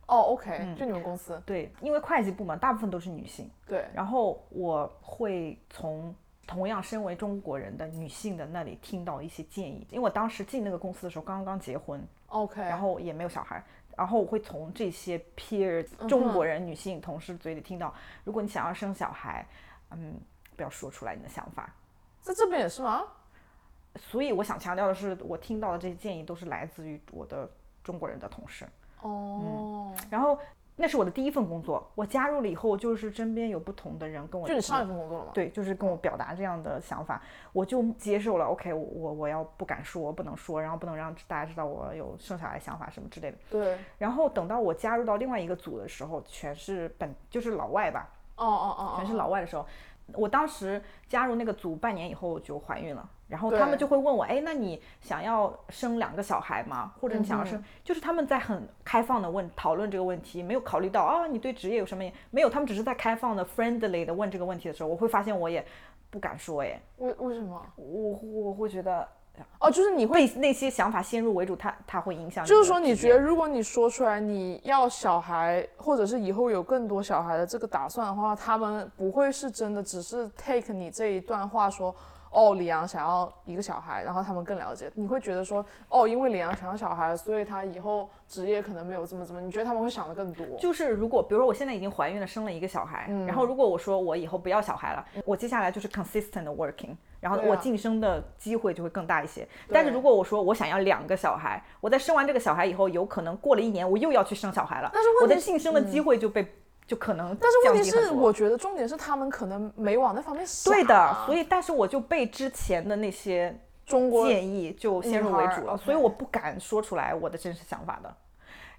哦，OK，、嗯就你们公司，对，因为会计部门大部分都是女性，对，然后我会从同样身为中国人的女性的那里听到一些建议，因为我当时进那个公司的时候刚刚结婚，OK，然后也没有小孩，然后我会从这些 peers 中国人女性同事嘴里听到，如果你想要生小孩，嗯，不要说出来你的想法。在这边也是吗？所以我想强调的是，我听到的这些建议都是来自于我的中国人的同事。哦，然后那是我的第一份工作，我加入了以后，就是身边有不同的人跟我就你上一份工作了吗？对，就是跟我表达这样的想法，我就接受了。OK，我我我要不敢说，不能说，然后不能让大家知道我有剩下来想法什么之类的。对，然后等到我加入到另外一个组的时候，全是本就是老外吧，哦哦哦，全是哦老外的时候，我当时加入那个组半年以后就怀孕了，然后他们就会问我，哎，那你想要生两个小孩吗？或者你想要生，就是他们在很开放的问讨论这个问题，没有考虑到啊你对职业有什么没有，他们只是在开放的 friendly 的问这个问题的时候，我会发现我也不敢说，哎，为为什么？我我会觉得哦，就是你会被那些想法先入为主，它它会影响，就是说，你觉得如果你说出来你要小孩，或者是以后有更多小孩的这个打算的话，他们不会是真的只是 take 你这一段话说，哦，李阳想要一个小孩，然后他们更了解。你会觉得说，哦，因为李阳想要小孩，所以他以后职业可能没有这么这么。你觉得他们会想的更多？就是如果，比如说我现在已经怀孕了，生了一个小孩，嗯然后如果我说我以后不要小孩了，我接下来就是 consistent working，然后我晋升的机会就会更大一些。但是如果我说我想要两个小孩，我在生完这个小孩以后，有可能过了一年我又要去生小孩了，但是我的问题是晋升的机会就被、就可能但是问题是，我觉得重点是他们可能没往那方面想、啊。对的，所以但是我就被之前的那些中国建议就先入为主了，所以我不敢说出来我的真实想法的。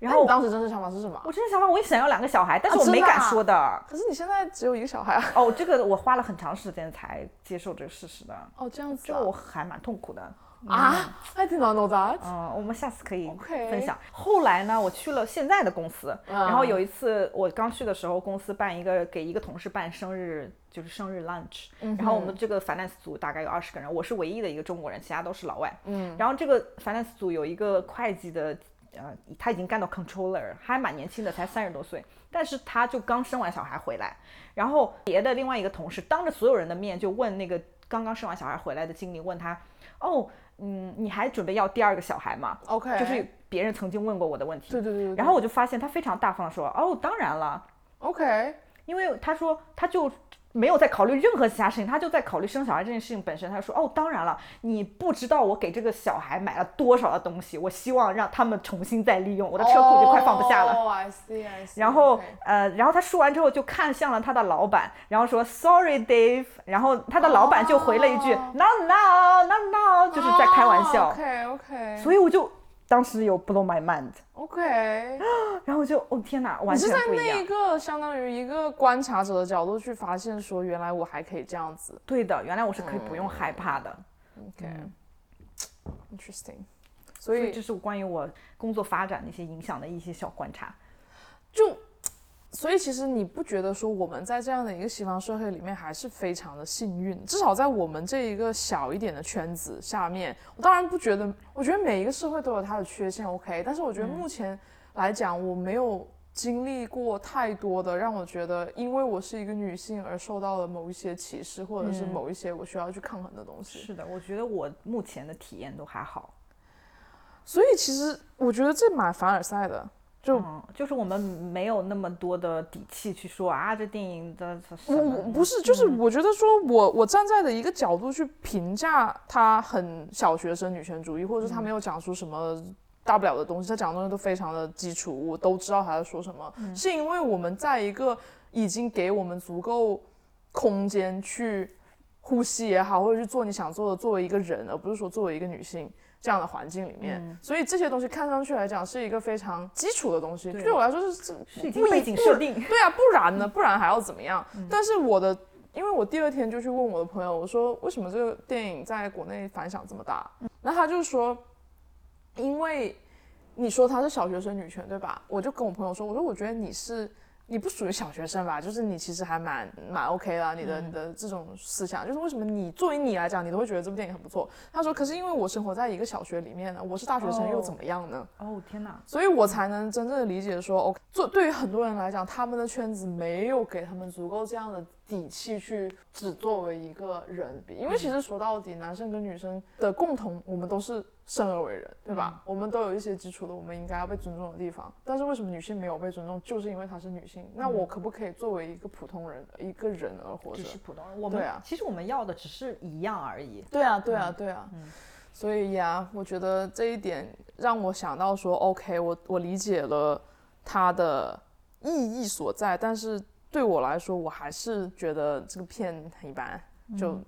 然后当时真实想法是什么？我真实想法，我也想要两个小孩，但是啊我没敢真的啊说的。可是你现在只有一个小孩啊。哦，这个我花了很长时间才接受这个事实的，哦，这样子、这啊。个我还蛮痛苦的。啊，I did not know that。嗯，我们下次可以分享。后来呢，我去了现在的公司，然后嗯有一次我刚去的时候，公司办一个给一个同事办生日，就是生日 lunch，、然嗯后我们这个 finance 组大概有二十个人，我是唯一的一个中国人，其他都是老外。嗯，然后这个 finance 组有一个会计的。呃，他已经干到 controller，还蛮年轻的，才三十多岁，但是他就刚生完小孩回来，然后别的另外一个同事当着所有人的面就问那个刚刚生完小孩回来的经理，问他，哦，嗯，你还准备要第二个小孩吗？OK，就是别人曾经问过我的问题。对对对对。然后我就发现他非常大方的说，哦，当然了，OK，因为他说他就没有在考虑任何其他事情，他就在考虑生小孩这件事情本身。他说：“哦，当然了，你不知道我给这个小孩买了多少的东西，我希望让他们重新再利用。我的车库就快放不下了。哦，I see, I see。然后呃，然后他说完之后就看向了他的老板，然后说 Sorry, Dave。然后他的老板就回了一句、哦 Not now, not now，就是在开玩笑。OK OK。所以我就当时有 blow my mind，OK，然后我就哦天哪，完全不一样是在那一。个相当于一个观察者的角度去发现，说原来我还可以这样子。对的，原来我是可以不用害怕的。OK，interesting、所所以以这是关于我工作发展的一些影响的一些小观察。就，所以其实你不觉得说我们在这样的一个西方社会里面还是非常的幸运？至少在我们这一个小一点的圈子下面，我当然不觉得，我觉得每一个社会都有它的缺陷，OK。但是我觉得目前来讲，我没有经历过太多的让我觉得，因为我是一个女性而受到了某一些歧视，或者是嗯某一些我需要去抗衡的东西。是的，我觉得我目前的体验都还好。所以其实我觉得这蛮凡尔赛的。就嗯，就是我们没有那么多的底气去说啊，这电影的什我我不是，就是我觉得说我我站在的一个角度去评价他很小学生女权主义，或者是他没有讲出什么大不了的东西，他讲的东西都非常的基础，我都知道他在说什么，是因为我们在一个已经给我们足够空间去呼吸也好，或者去做你想做的，作为一个人，而不是说作为一个女性。这样的环境里面，所以这些东西看上去来讲是一个非常基础的东西，对对我来说是背景设定。对啊，不然呢？不然还要怎么样？但是我的，因为我第二天就去问我的朋友，我说为什么这个电影在国内反响这么大？那他就说，因为你说她是小学生女权，对吧？我就跟我朋友说，我说我觉得你是。你不属于小学生吧？就是你其实还蛮蛮 OK 的，你的你的这种思想，就是为什么你作为你来讲，你都会觉得这部电影很不错？他说，可是因为我生活在一个小学里面呢，我是大学生又怎么样呢？哦天哪，所以我才能真正的理解说，OK，做对于很多人来讲，他们的圈子没有给他们足够这样的底气去只作为一个人比，因为其实说到底，男生跟女生的共同，我们都是生而为人，对吧？我们都有一些基础的，我们应该要被尊重的地方。但是为什么女性没有被尊重，就是因为她是女性。那我可不可以作为一个普通人，一个人而活着只？是普通人。我们、对啊其实我们要的只是一样而已。对啊，对啊，对啊。所以呀，我觉得这一点让我想到说，OK，我我理解了它的意义所在，但是对我来说，我还是觉得这个片很一般。就、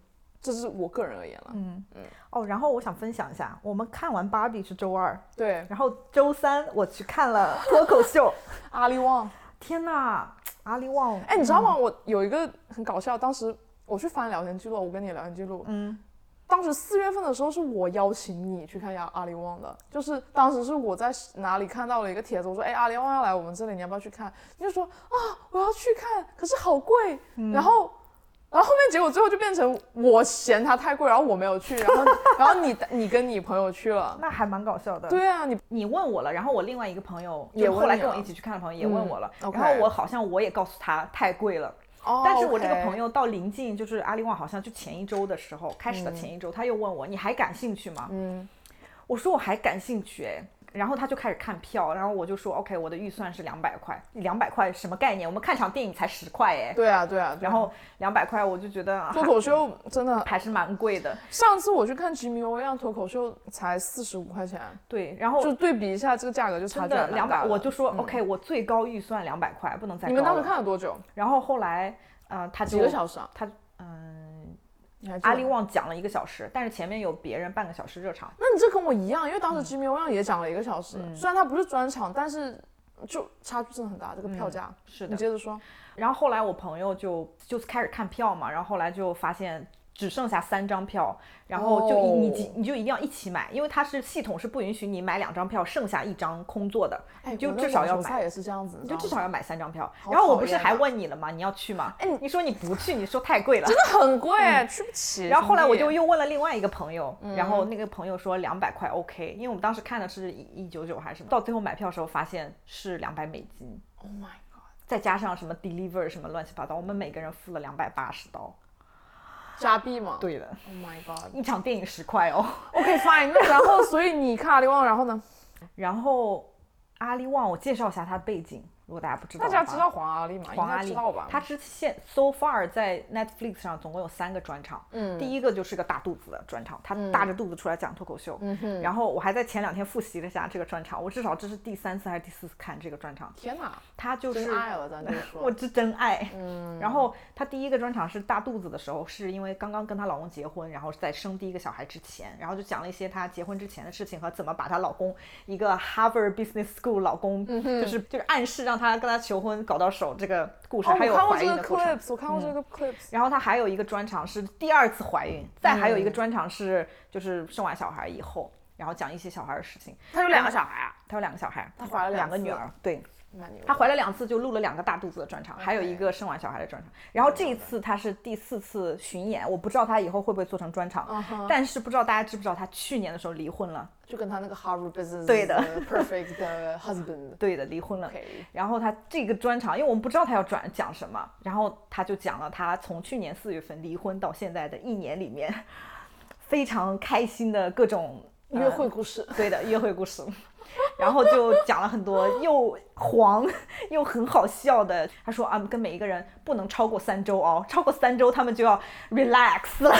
这是我个人而言了。嗯嗯哦，然后我想分享一下，我们看完芭比是周二，对，然后周三我去看了脱口秀。阿里旺，天呐，阿里旺，哎，你知道吗？我有一个很搞笑，当时我去翻聊天记录，我跟你的聊天记录，嗯，当时四月份的时候是我邀请你去看阿阿里旺的，就是当时是我在哪里看到了一个帖子，我说哎阿里旺要来我们这里，你要不要去看？你就说啊我要去看，可是好贵，然后。然后后面结果最后就变成我嫌它太贵，然后我没有去，然后 然后你你跟你朋友去了，那还蛮搞笑的。对啊，你你问我了，然后我另外一个朋友，也就后来跟我一起去看的朋友也问我了，嗯然后我好像我也告诉他太贵了，哦但是我这个朋友友到临近就是阿里旺，好像就前一周的时候开始的前一周，他又问我你还感兴趣吗？嗯。我说我还感兴趣哎，然后他就开始看票，然后我就说 OK，我的预算是两百块，两百块什么概念？我们看场电影才十块哎，对啊对啊，对啊然后两百块我就觉得 脱口秀真的，还是蛮贵的，上次我去看吉米欧样脱口秀才四十五块钱，对，然后就对比一下这个价格就差真距还的两百。我就说嗯 OK，我最高预算两百块，不能再你们当时。看了多久？然后后来呃，他几个小时啊？他嗯，阿力？旺讲了一个小时，但是前面有别人半个小时热场。那你这跟我一样，因为当时吉米欧样也讲了一个小时，嗯虽然他不是专场，但是就差距真的很大，这个票价。是的，你接着说。然后后来我朋友就就开始看票嘛，然后后来就发现只剩下三张票，然后就一、你你就一定要一起买，因为它是系统是不允许你买两张票，剩下一张空座的，哎，你就至少要买。网球赛也是这样子，你就至少要买三张票，然后我不是还问你了吗？你要去吗？哎，你说你不去，你说太贵了。真的很贵，去不起。嗯然后后来我就又问了另外一个朋友，然嗯后那个朋友说两百块 OK，因为我们当时看的是一一九九还是什么，到最后买票的时候发现是两百美金，，Oh my god，再加上什么 deliver 什么乱七八糟，我们每个人付了两百八十刀。加币嘛。对的，，Oh my god。一场电影十块哦。OK fine，那然后所以你看阿里旺，然后呢？然后阿里旺，我介绍一下他的背景。如果大家不知道大家知道黄阿丽吗？黄阿丽知道吧？她之前 so far 在 Netflix 上总共有三个专场，嗯，第一个就是个大肚子的专场，她大着肚子出来讲脱口秀，嗯哼，然后我还在前两天复习了一下这个专场，我至少这是第三次还是第四次看这个专场，天哪，她就是真爱了，咱就说。我是真爱。嗯，然后她第一个专场是大肚子的时候，是因为刚刚跟她老公结婚，然后在生第一个小孩之前，然后就讲了一些她结婚之前的事情和怎么把她老公一个 Harvard Business School 老公，就是就是暗示让她跟他求婚搞到手这个故事，哦，还有怀我看过这个孕的过程。clips，我看过这个 clips。然后他还有一个专场是第二次怀孕，再还有一个专场是就是生完小孩以后，然后讲一些小孩的事情。她有两个小孩啊，她有两个小孩，她怀了两两个女儿，对。她怀了两次，就录了两个大肚子的专场，还有一个生完小孩的专场。然后这一次她是第四次巡演，我不知道她以后会不会做成专场，嗯但是不知道大家知不知道她去年的时候离婚了，就跟她那个 Harvard Business 对的 Perfect 的 husband。对的，离婚了。然后她这个专场，因为我们不知道她要转讲什么，然后她就讲了她从去年四月份离婚到现在的一年里面，非常开心的各种呃约会故事。对的，约会故事。然后就讲了很多又黄又 很好笑的。他说啊，跟每一个人不能超过三周哦，超过三周他们就要 relax 了，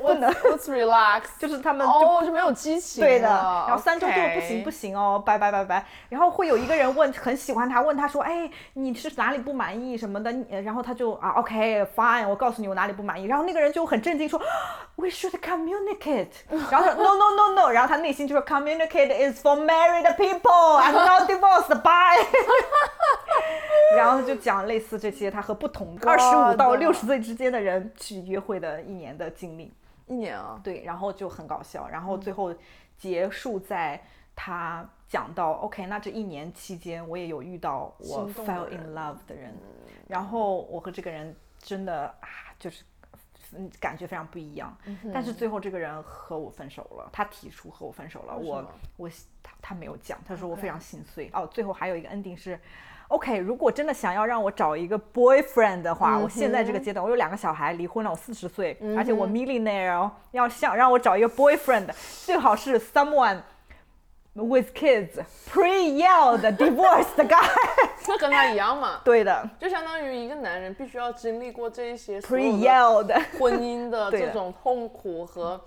不能 relax，就是他们就哦，就没有激情。对的，然后三周就不行不行哦，拜拜拜拜。然后会有一个人问，很喜欢他，问他说，哎，你是哪里不满意什么的？然后他就啊，OK fine，我告诉你我哪里不满意。然后那个人就很震惊说，We should communicate。然后他说 No no no no，然后他内心就说 Communicate is for married people and not divorced. 然后就讲类似这些他和不同二十五到六十岁之间的人去约会的一年的经历。一年啊，对，然后就很搞笑，然后最后结束在他讲到 OK，那这一年期间我也有遇到我 fell in love 的人，然后我和这个人真的啊，就是嗯感觉非常不一样，但是最后这个人和我分手了，他提出和我分手了，我我他他没有讲，他说我非常心碎。哦，最后还有一个 ending 是。OK，如果真的想要让我找一个 boyfriend 的话，我现在这个阶段，我有两个小孩，离婚了，我四十岁，而且我 millionaire，哦要想让我找一个 boyfriend，最好是 someone with kids pre-yelled divorced guy。那跟他一样嘛，对的就相当于一个男人必须要经历过这一些所有的，pre-Yale 的。婚姻的 这种痛苦和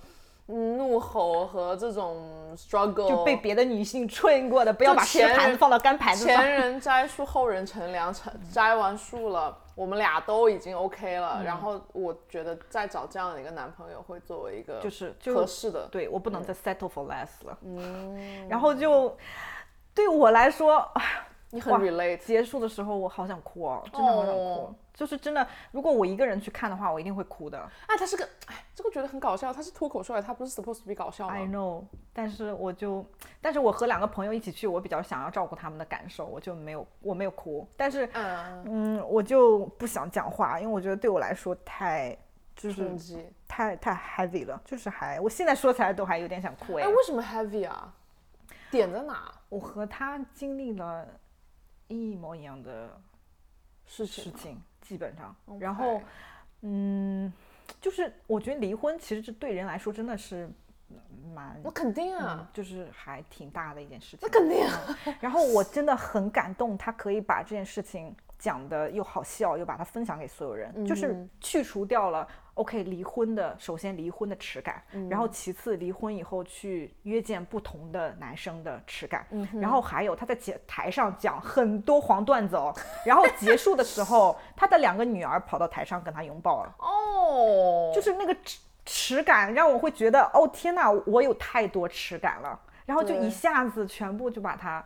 怒吼和这种 struggle，就被别的女性吹过的，不要把石前人盘子放到干盘子上。前人栽树，后人乘凉，成摘完树了，我们俩都已经 OK 嗯了。然后我觉得再找这样的一个男朋友，会作为一个就是合适的。对我不能再 settle for less 了。嗯，然后就对我来说，你很 relate，结束的时候我好想哭哦，真的好想哭。哦就是真的，如果我一个人去看的话，我一定会哭的。哎，他是个，哎，这个觉得很搞笑。他是脱口秀，他不是 supposed to be 搞笑 I？know，但是我就，但是我和两个朋友一起去，我比较想要照顾他们的感受，我就没有，我没有哭，但是，嗯，嗯，我就不想讲话，因为我觉得对我来说太，就是。太太 heavy 了，就是还，我现在说起来都还有点想哭哎哎，。为什么 heavy 啊？点在哪？我和他经历了一模一样的事情事情，基本上然后，嗯，就是我觉得离婚其实这对人来说真的是蛮我肯定嗯啊，，就是还挺大的一件事情。那肯定啊。嗯然后我真的很感动，他可以把这件事情讲的又好笑，又把它分享给所有人，就是去除掉了 OK 离婚的首先离婚的耻感，然后其次离婚以后去约见不同的男生的耻感，然后还有他在节台上讲很多黄段子哦，然后结束的时候，他的两个女儿跑到台上跟他拥抱了。哦，就是那个耻耻感让我会觉得，哦天哪，我有太多耻感了，然后就一下子全部就把它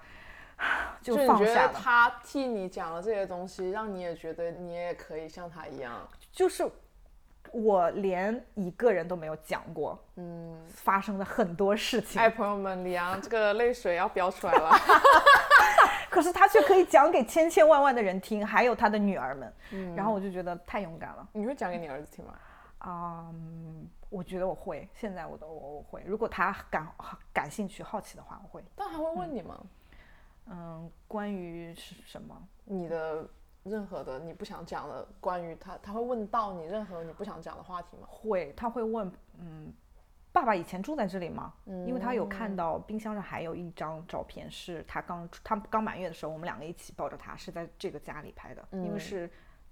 就就你觉得放下了，他替你讲了这些东西，让你也觉得你也可以像他一样。就是我连一个人都没有讲过，嗯，发生的很多事情，哎，朋友们，李阳这个泪水要飙出来了。可是他却可以讲给千千万万的人听，还有他的女儿们，嗯然后我就觉得太勇敢了。你会讲给你儿子听吗？啊、嗯，我觉得我会，现在我都我我会，如果他感感兴趣、好奇的话，我会。但还会问你吗？嗯，关于是什么？你的任何的你不想讲的，关于他，他会问到你任何你不想讲的话题吗？会，他会问，嗯，爸爸以前住在这里吗？嗯因为他有看到冰箱上还有一张照片，是他刚他刚满月的时候，我们两个一起抱着他，是在这个家里拍的，因为是。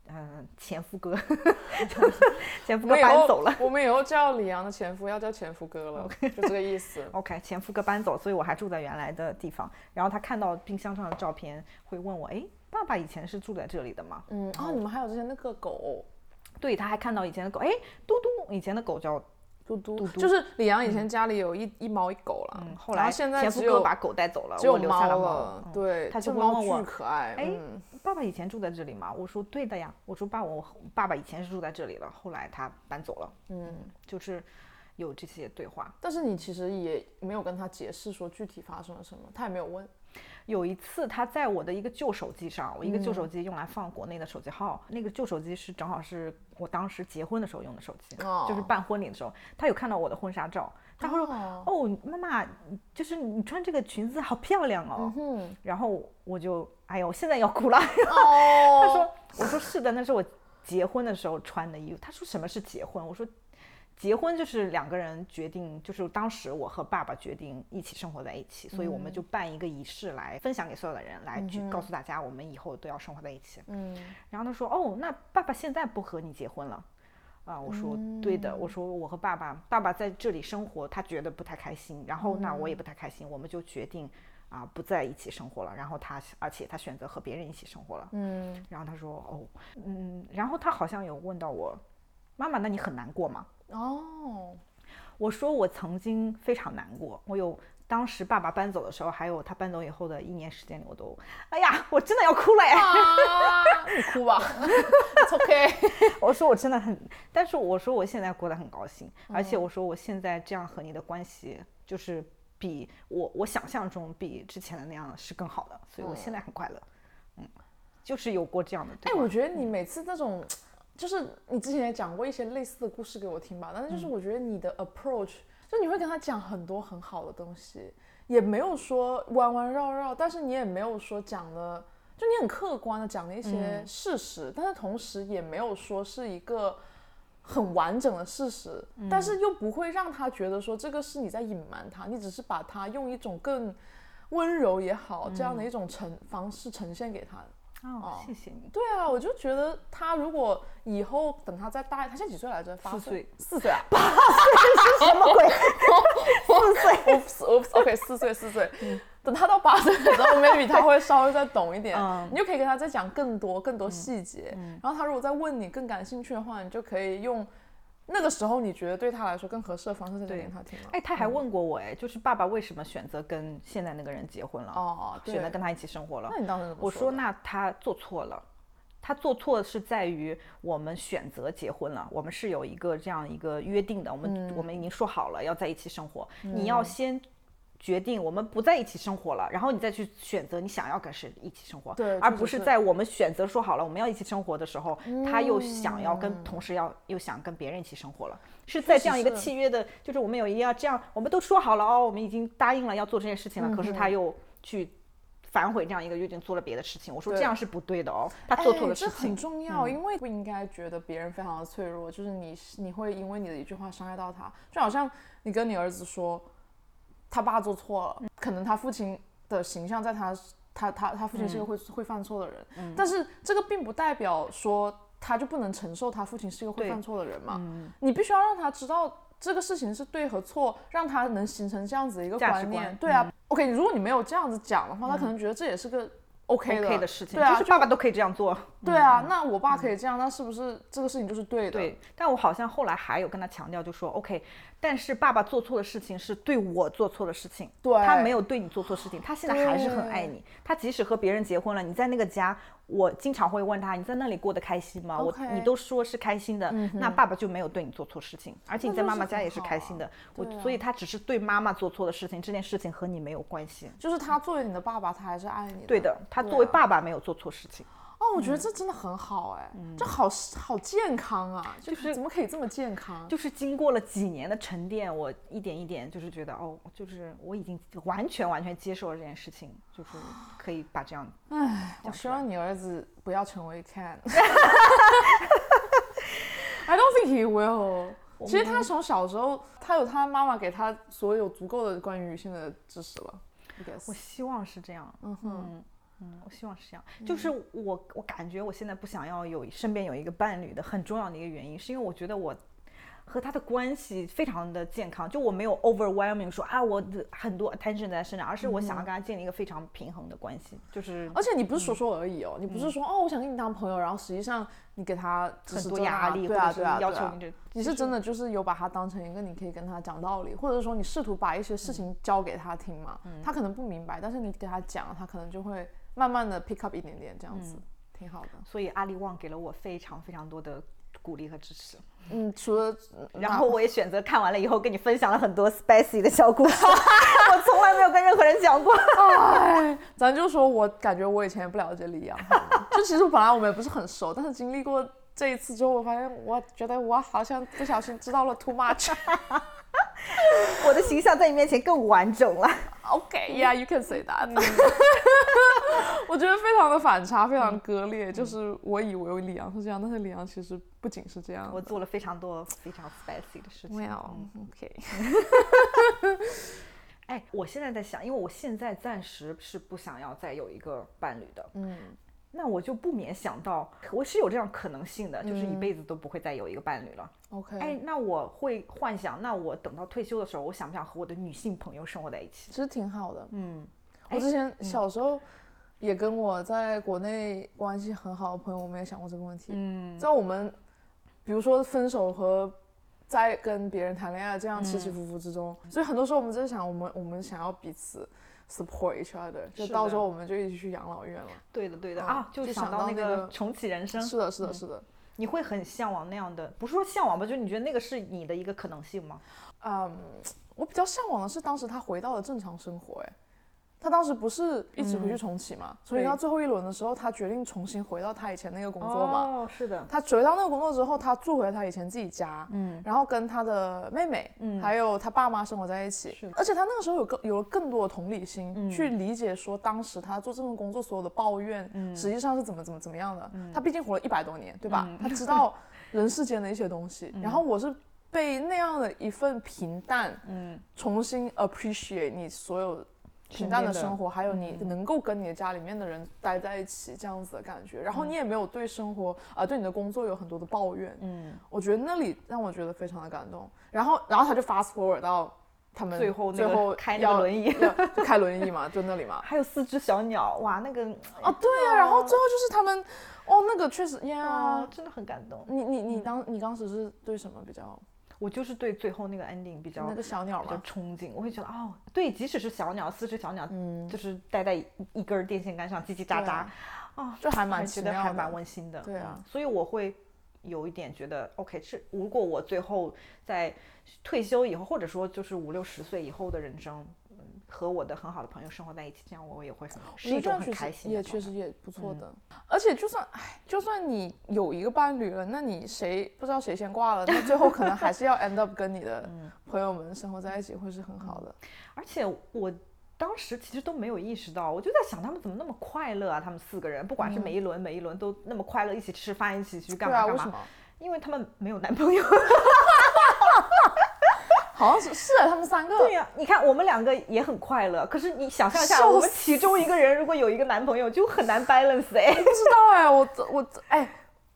嗯，前夫哥，前夫哥搬走了。我们以后叫李阳的前夫要叫前夫哥了，就这个意思。OK，前夫哥搬走，所以我还住在原来的地方。然后他看到冰箱上的照片，会问我：“哎，爸爸以前是住在这里的吗？”嗯，哦，你们还有之前那个狗。对，他还看到以前的狗，哎，嘟嘟，以前的狗叫。嘟嘟，就是李阳以前家里有一一猫一狗了，后来现在前夫哥把狗带走了，只有猫了。对，他就问我巨可爱。哎，爸爸以前住在这里吗？我说对的呀。我说爸，我爸爸以前是住在这里的，后来他搬走了。嗯，就是有这些对话。但是你其实也没有跟他解释说具体发生了什么，他也没有问。有一次，他在我的一个旧手机上，我一个旧手机用来放国内的手机号，那个旧手机是正好是我当时结婚的时候用的手机，就是办婚礼的时候，他有看到我的婚纱照，他说：“哦，妈妈，就是你穿这个裙子好漂亮哦。”然后我就，哎呦，我现在要哭了。他说：“我说是的，那是我结婚的时候穿的衣服。”他说：“什么是结婚？”我说。结婚就是两个人决定，就是当时我和爸爸决定一起生活在一起，所以我们就办一个仪式来分享给所有的人，来去告诉大家我们以后都要生活在一起。嗯，然后他说：“哦，那爸爸现在不和你结婚了？”啊，我说：“对的，我说我和爸爸，爸爸在这里生活，他觉得不太开心，然后那我也不太开心，我们就决定啊不在一起生活了。然后他，而且他选择和别人一起生活了。嗯，然后他说：哦，嗯，然后他好像有问到我，妈妈，那你很难过吗？”哦，我说我曾经非常难过，我有当时爸爸搬走的时候，还有他搬走以后的一年时间里，我都，哎呀，我真的要哭了哎！你哭吧，OK。我说我真的很，但是我说我现在过得很高兴，而且我说我现在这样和你的关系，就是比我我想象中比之前的那样是更好的，所以我现在很快乐。嗯，就是有过这样的。哎，我觉得你每次这种。就是你之前也讲过一些类似的故事给我听吧，但是就是我觉得你的 approach，就你会跟他讲很多很好的东西，也没有说弯弯绕绕，但是你也没有说讲的，就你很客观的讲了一些事实，但是同时也没有说是一个很完整的事实，但是又不会让他觉得说这个是你在隐瞒他，你只是把他用一种更温柔也好这样的一种呈方式呈现给他。哦，谢谢你。对啊，我就觉得他如果以后等他再大，他现在几岁来着？八岁，四岁啊？八岁是什么鬼？四岁？Oops，Oops，OK，四岁，四岁。等他到八岁的时候，maybe 他会稍微再懂一点，你就可以跟他再讲更多更多细节。然后他如果再问你更感兴趣的话，你就可以用。那个时候你觉得对他来说更合适的方式是讲给他听吗？哎，他还问过我，哎，就是爸爸为什么选择跟现在那个人结婚了？哦，选择跟他一起生活了。那你当时我说，那他做错了，他做错是在于我们选择结婚了，我们是有一个这样一个约定的，我们我们已经说好了要在一起生活，你要先。决定我们不在一起生活了，然后你再去选择你想要跟谁一起生活，对，而不是在我们选择说好了我们要一起生活的时候，他又想要跟同时要又想跟别人一起生活了，是在这样一个契约的，就是我们有一定要这样，我们都说好了哦，我们已经答应了要做这件事情了，可是他又去反悔这样一个约定，做了别的事情，我说这样是不对的哦，他做错了事情，这很重。要，因为不应该觉得别人非常的脆弱，就是你你会因为你的一句话伤害到他，就好像你跟你儿子说。他爸做错了，可能他父亲的形象在他他他他父亲是个会会犯错的人，但是这个并不代表说他就不能承受他父亲是一个会犯错的人嘛。你必须要让他知道这个事情是对和错，让他能形成这样子的一个观念。对啊，OK，如果你没有这样子讲的话，他可能觉得这也是个。OK 的事情，对啊，爸爸都可以这样做。对啊，那我爸可以这样，那是不是这个事情就是对的？对。但我好像后来还有跟他强调，就说 OK，但是爸爸做错的事情是对我做错的事情，对，他没有对你做错事情，他现在还是很爱你。他即使和别人结婚了，你在那个家，我经常会问他，你在那里过得开心吗？我你都说是开心的，那爸爸就没有对你做错事情，而且你在妈妈家也是开心的。我所以他只是对妈妈做错的事情，这件事情和你没有关系。就是他作为你的爸爸，他还是爱你。对的，他作为爸爸没有。做错事情哦，我觉得这真的很好哎，这好好健康啊，就是怎么可以这么健康？就是经过了几年的沉淀，我一点一点就是觉得哦，就是我已经完全完全接受了这件事情，就是可以把这样。哎，我希望你儿子不要成为 Ken。I don't think he will。其实他从小时候，他有他妈妈给他所有足够的关于女性的知识了。我希望是这样，嗯哼，嗯嗯，我希望是这样。就是我我感觉我现在不想要有身边有一个伴侣的很重要的一个原因，是因为我觉得我。和他的关系非常的健康，就我没有 overwhelming 说啊，我的很多 attention 在身上，而是我想要跟他建立一个非常平衡的关系，就是而且你不是说说而已哦，你不是说哦，我想跟你当朋友，然后实际上你给他很多压力，对对啊对啊要求你这，你是真的就是有把他当成一个你可以跟他讲道理，或者说你试图把一些事情教给他听嘛，他可能不明白，但是你给他讲，他可能就会慢慢的 pick up 一点点这样子，挺好的。所以阿里旺给了我非常非常多的鼓励和支持。嗯，除了然后我也选择看完了以后跟你分享了很多 spicy 的小故事，我从来没有跟任何人讲过。哎，咱就说，我感觉我以前也不了解李阳，就其实本来我们也不是很熟，但是经历过这一次之后，我发现我觉得我好像不小心知道了 too much。我的形象在你面前更完整了。OK，yeah，you can say that。我觉得非常的反差，非常割裂。就是我以为李阳是这样，但是李阳其实不仅是这样。我做了非常多非常 spicy 的事情。Well，OK。哎，我现在在想，因为我现在暂时是不想要再有一个伴侣的，嗯，那我就不免想到，我是有这样可能性的，就是一辈子都不会再有一个伴侣了。OK。哎，那我会幻想，那我等到退休的时候，我想不想和我的女性朋友生活在一起？其实挺好的。嗯，我之前小时候也跟我在国内关系很好的朋友，我们也想过这个问题。嗯，在我们比如说分手和在跟别人谈恋爱这样起起伏伏之中，所以很多时候我们在想，我们我们想要彼此 support each other，就到时候我们就一起去养老院了。对的，对的、嗯啊，就就想想到那个个重启人生，是的，是的，是的。你会很向往那样的，不是说向往吧，就是你觉得那个是你的一个可能性吗？嗯，我比较向往的是当时他回到了正常生活，哎。他当时不是一直回去重启嘛，所以到最后一轮的时候，他决定重新回到他以前那个工作嘛。哦，是的，他回到那个工作之后，他住回了他以前自己家，嗯，然后跟他的妹妹，嗯还有他爸妈生活在一起。是的而且他那个时候有更有了更多的同理心，嗯去理解说当时他做这份工作所有的抱怨，嗯实际上是怎么怎么怎么样的。嗯他毕竟活了一百多年，对吧？嗯他知道 人世间的一些东西。然后我是被那样的一份平淡，嗯，重新 appreciate 你所有平淡的生活，还有你能够跟你的家里面的人待在一起这样子的感觉，然后你也没有对生活啊、呃对你的工作有很多的抱怨，嗯，我觉得那里让我觉得非常的感动。然后，然后他就 fast forward 到他们最后那个最后开那个要轮椅就开轮椅嘛，就那里嘛。还有四只小鸟，哇，那个啊，对呀、然后最后就是他们，哦，那个确实呀啊，，真的很感动。你你你当你当时是对什么比较？我就是对最后那个 ending 比较那个小鸟比较，憧憬，我会觉得哦，对，即使是小鸟，四只小鸟，嗯，就是待在一一根电线杆上叽叽喳喳对啊，啊，就还蛮觉得还蛮温馨的。对啊嗯所以我会有一点觉得，OK，是如果我最后在退休以后，或者说就是五六十岁以后的人生，嗯和我的很好的朋友生活在一起，这样我也会很是一种很开心的状态。嗯确实也不错的。而且就算唉，就算你有一个伴侣了，那你谁不知道谁先挂了，那最后可能还是要 end up 跟你的 嗯朋友们生活在一起，会是很好的。而且我当时其实都没有意识到，我就在想他们怎么那么快乐啊？他们四个人，不管是每一轮、每一轮都那么快乐，一起吃饭，一起去干嘛干嘛。因为他们没有男朋友。好像是是啊他们三个。对呀、你看我们两个也很快乐，可是你想象一下，我们其中一个人如果有一个男朋友，就很难 balance 哎。不知道哎、我我哎，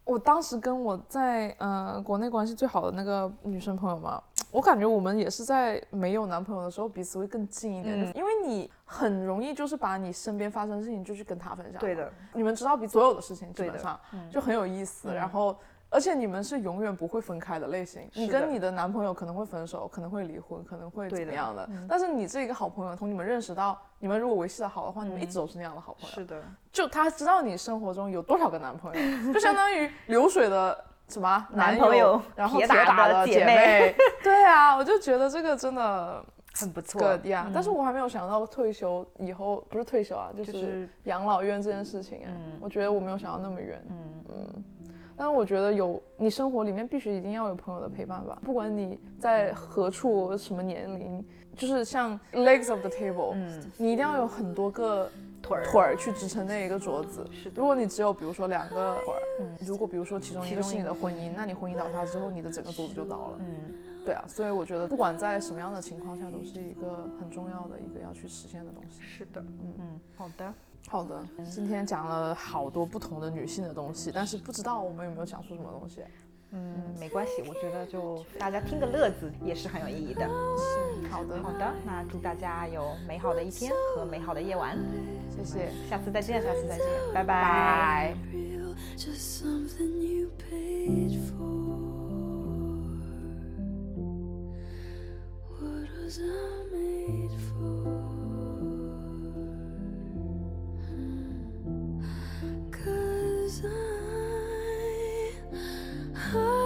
我当时跟我在呃国内关系最好的那个女生朋友嘛，我感觉我们也是在没有男朋友的时候彼此会更近一点，嗯因为你很容易就是把你身边发生的事情就去跟他分享。对的，你们知道比所有的事情，基本上嗯就很有意思，然后。而且你们是永远不会分开的类型，你跟你的男朋友可能会分手，可能会离婚，可能会怎么样的。嗯但是你这一个好朋友，从你们认识到，你们如果维系的好的话，你们一直都是那样的好朋友。是的，就他知道你生活中有多少个男朋友，就相当于流水的什么男朋友然后铁打打的姐姐妹。对啊，我就觉得这个真的很不错。good 呀、嗯但是我还没有想到退休以后不是退休啊，就就是是养老院这件事情啊、嗯我觉得我没有想到那么远。嗯，但是我觉得有你生活里面必须一定要有朋友的陪伴吧，不管你在何处什么年龄，就是像 legs of the table，、嗯，你一定要有很多个腿儿腿儿去支撑那一个桌子。如果你只有比如说两个腿儿，嗯如果比如说其中一个是你的婚姻，那你婚姻倒塌之后，你的整个桌子就倒了。嗯，对啊，所以我觉得不管在什么样的情况下，都是一个很重要的一个要去实现的东西。是的，嗯嗯，好的，好的，今天讲了好多不同的女性的东西，但是不知道我们有没有讲出什么东西。嗯，没关系，我觉得就大家听个乐子也是很有意义的。好的，好的，那祝大家有美好的一天和美好的夜晚，谢谢，下次再见，下次再见，拜拜。拜。real, just something you paid for. What was I made for? Cause I, I,